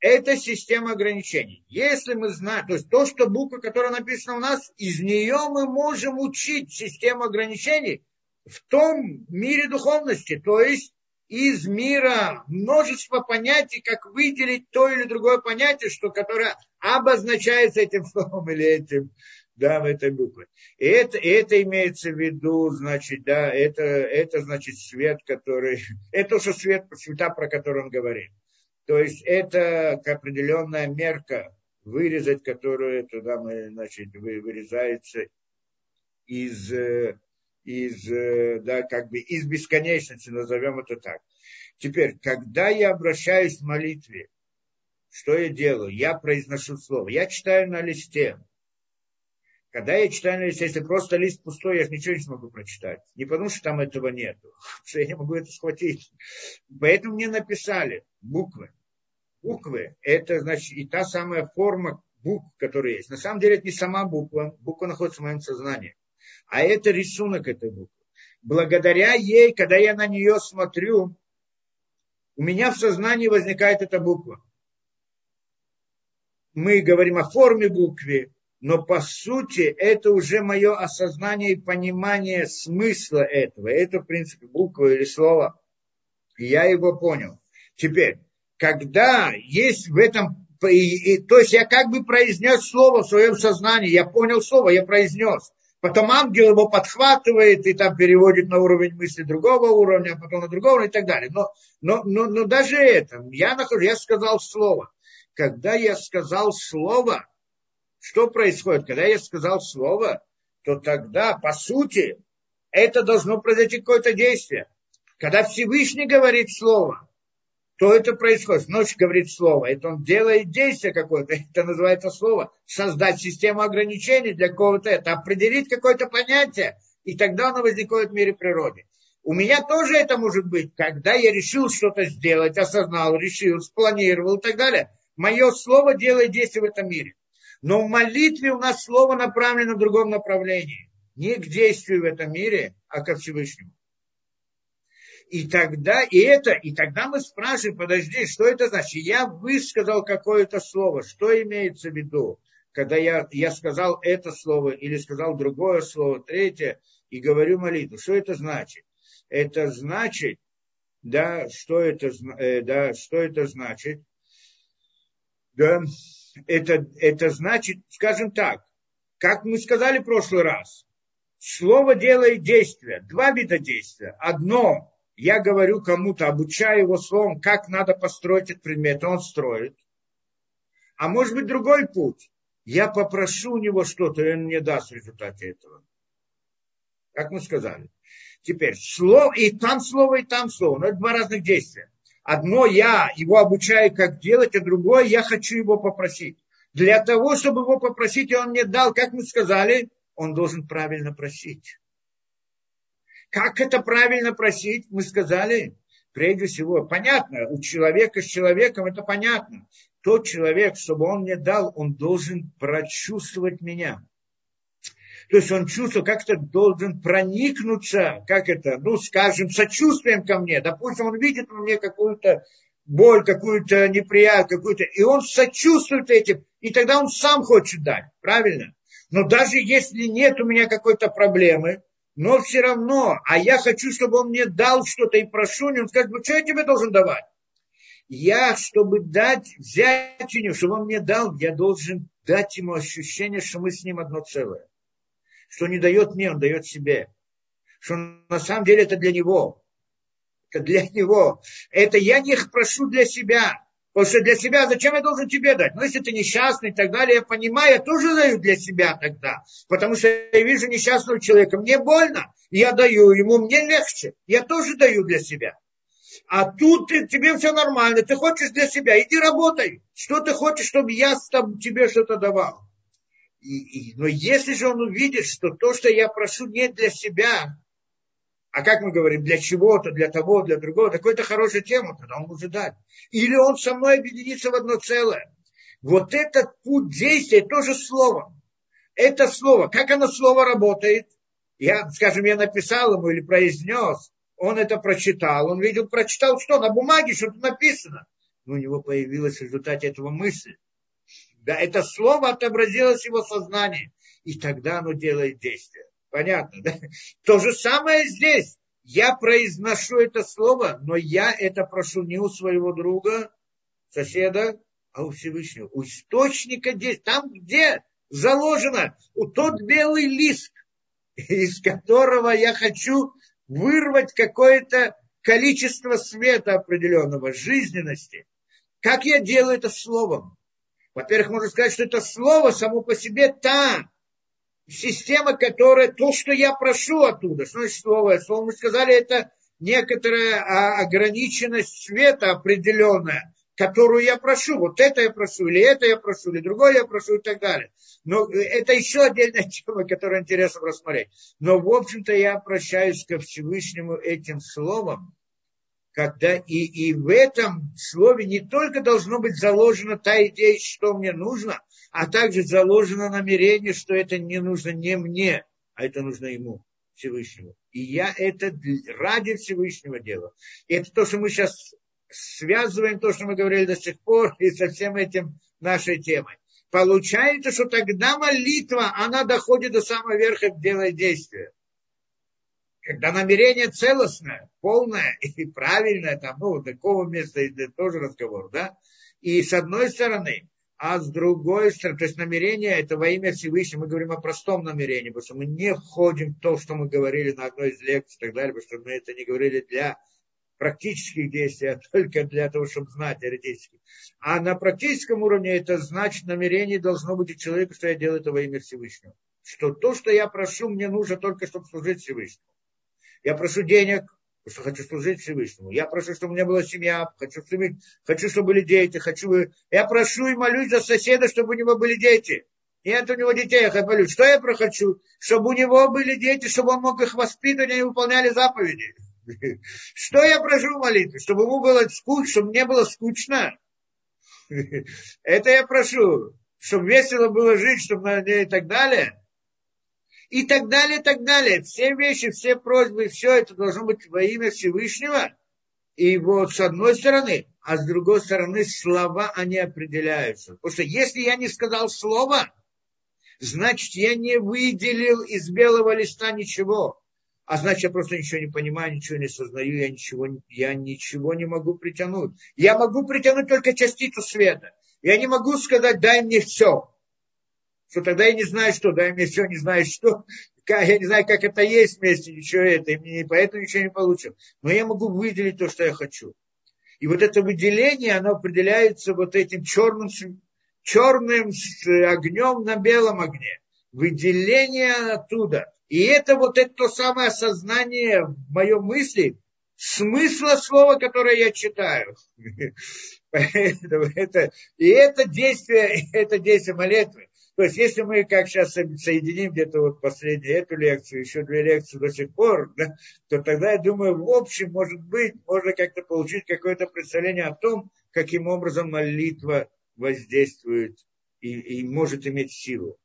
Это система ограничений. Если мы знаем, то есть то, что буква, которая написана у нас, из нее мы можем учить систему ограничений в том мире духовности, то есть из мира множество понятий, как выделить то или другое понятие, что, которое обозначается этим словом или этим, да, в этой букве. И это, и это имеется в виду, значит, да, это, это значит свет, который, это уже свет, света, про который он говорит. То есть это определенная мерка, вырезать, которую туда мы, значит, вырезается из э, из, э, да, как бы из бесконечности, назовем это так. Теперь, когда я обращаюсь в молитве, что я делаю? Я произношу слово. Я читаю на листе. Когда я читаю на листе, если просто лист пустой, я же ничего не смогу прочитать. Не потому, что там этого нету, что я не могу это схватить. Поэтому мне написали буквы. Буквы – это, значит, и та самая форма букв, которая есть. На самом деле, это не сама буква. Буква находится в моем сознании а это рисунок этой буквы. Благодаря ей, когда я на нее смотрю, у меня в сознании возникает эта буква. Мы говорим о форме буквы, но по сути это уже мое осознание и понимание смысла этого. Это, в принципе, буква или слово. Я его понял. Теперь, когда есть в этом, и, и, то есть я как бы произнес слово в своем сознании, я понял слово, я произнес. Потом ангел его подхватывает и там переводит на уровень мысли другого уровня, а потом на другого и так далее. Но, но, но, но даже это, я нахожу, я сказал слово. Когда я сказал слово, что происходит? Когда я сказал слово, то тогда, по сути, это должно произойти какое-то действие. Когда Всевышний говорит слово, то это происходит. Ночь говорит слово. Это он делает действие какое-то. Это называется слово. Создать систему ограничений для кого-то. Это определить какое-то понятие. И тогда оно возникает в мире природы. У меня тоже это может быть, когда я решил что-то сделать, осознал, решил, спланировал и так далее. Мое слово делает действие в этом мире. Но в молитве у нас слово направлено в другом направлении. Не к действию в этом мире, а ко Всевышнему. И тогда, и это, и тогда мы спрашиваем, подожди, что это значит? Я высказал какое-то слово, что имеется в виду? Когда я, я сказал это слово или сказал другое слово, третье, и говорю молитву, что это значит? Это значит, да, что это, э, да, что это значит? Да, это, это значит, скажем так, как мы сказали в прошлый раз, слово делает действие, два вида действия. Одно я говорю кому-то, обучаю его словом, как надо построить этот предмет, он строит. А может быть другой путь. Я попрошу у него что-то, и он мне даст в результате этого. Как мы сказали. Теперь, слово, и там слово, и там слово. Но это два разных действия. Одно я его обучаю, как делать, а другое я хочу его попросить. Для того, чтобы его попросить, и он мне дал, как мы сказали, он должен правильно просить. Как это правильно просить, мы сказали, прежде всего, понятно, у человека с человеком это понятно. Тот человек, чтобы он мне дал, он должен прочувствовать меня. То есть он чувствует, как это должен проникнуться, как это, ну, скажем, сочувствием ко мне. Допустим, он видит во мне какую-то боль, какую-то неприятность, какую-то, и он сочувствует этим, и тогда он сам хочет дать, правильно? Но даже если нет у меня какой-то проблемы, но все равно, а я хочу, чтобы он мне дал что-то и прошу, он скажет, ну что я тебе должен давать? Я, чтобы дать, взять у него, чтобы он мне дал, я должен дать ему ощущение, что мы с ним одно целое. Что не дает мне, он дает себе. Что на самом деле это для него. Это для него. Это я не прошу для себя. Потому что для себя, зачем я должен тебе дать? Ну, если ты несчастный и так далее, я понимаю, я тоже даю для себя тогда. Потому что я вижу несчастного человека, мне больно, я даю ему, мне легче. Я тоже даю для себя. А тут ты, тебе все нормально, ты хочешь для себя, иди работай. Что ты хочешь, чтобы я там, тебе что-то давал? И, и, но если же он увидит, что то, что я прошу не для себя, а как мы говорим, для чего-то, для того, для другого, такой-то хорошая тема, тогда он может дать. Или он со мной объединится в одно целое. Вот этот путь действия тоже слово. Это слово. Как оно слово работает? Я, скажем, я написал ему или произнес, он это прочитал, он видел, прочитал что? На бумаге что-то написано. Но у него появилась в результате этого мысль. Да, это слово отобразилось в его сознании. И тогда оно делает действие. Понятно, да? То же самое здесь. я произношу это слово, но я это прошу не у своего друга, соседа, а у Всевышнего. У источника здесь, там, где заложено у тот белый лист, из которого я хочу вырвать какое-то количество света определенного, жизненности. Как я делаю это словом? Во-первых, можно сказать, что это слово само по себе та система, которая, то, что я прошу оттуда. Что значит слово? Слово, мы сказали, это некоторая а, ограниченность света определенная, которую я прошу. Вот это я прошу, или это я прошу, или другое я прошу и так далее. Но это еще отдельная тема, которую интересно рассмотреть. Но, в общем-то, я обращаюсь ко Всевышнему этим словом, когда и, и в этом слове не только должно быть заложена та идея, что мне нужно, а также заложено намерение, что это не нужно не мне, а это нужно ему, Всевышнему. И я это ради Всевышнего делаю. И это то, что мы сейчас связываем, то, что мы говорили до сих пор, и со всем этим нашей темой. Получается, что тогда молитва, она доходит до самого верха дела действия когда намерение целостное, полное и правильное, там, ну, такого места тоже разговор, да, и с одной стороны, а с другой стороны, то есть намерение это во имя Всевышнего, мы говорим о простом намерении, потому что мы не входим в то, что мы говорили на одной из лекций и так далее, потому что мы это не говорили для практических действий, а только для того, чтобы знать теоретически. А на практическом уровне это значит, намерение должно быть у человека, что я делаю это во имя Всевышнего. Что то, что я прошу, мне нужно только, чтобы служить Всевышнему. Я прошу денег, потому что хочу служить Всевышнему. Я прошу, чтобы у меня была семья, хочу, чтобы, хочу, чтобы были дети. Хочу... Я прошу и молюсь за соседа, чтобы у него были дети. Нет у него детей, я молюсь. Что я прохочу? Чтобы у него были дети, чтобы он мог их воспитывать, они выполняли заповеди. Что я прошу в молитве? Чтобы ему было скучно, чтобы мне было скучно. Это я прошу. Чтобы весело было жить, чтобы и так далее и так далее, и так далее. Все вещи, все просьбы, все это должно быть во имя Всевышнего. И вот с одной стороны, а с другой стороны слова, они определяются. Потому что если я не сказал слово, значит я не выделил из белого листа ничего. А значит, я просто ничего не понимаю, ничего не сознаю, я ничего, я ничего не могу притянуть. Я могу притянуть только частицу света. Я не могу сказать, дай мне все что тогда я не знаю, что, дай мне все, не знаю, что, я не знаю, как это есть вместе, ничего это, и поэтому ничего не получим. Но я могу выделить то, что я хочу. И вот это выделение, оно определяется вот этим черным, черным огнем на белом огне. Выделение оттуда. И это вот это то самое осознание в моем мысли, смысла слова, которое я читаю. Поэтому это, и это действие, это действие молитвы. То есть, если мы как сейчас соединим где-то вот последнюю эту лекцию, еще две лекции до сих пор, да, то тогда, я думаю, в общем, может быть, можно как-то получить какое-то представление о том, каким образом молитва воздействует и, и может иметь силу.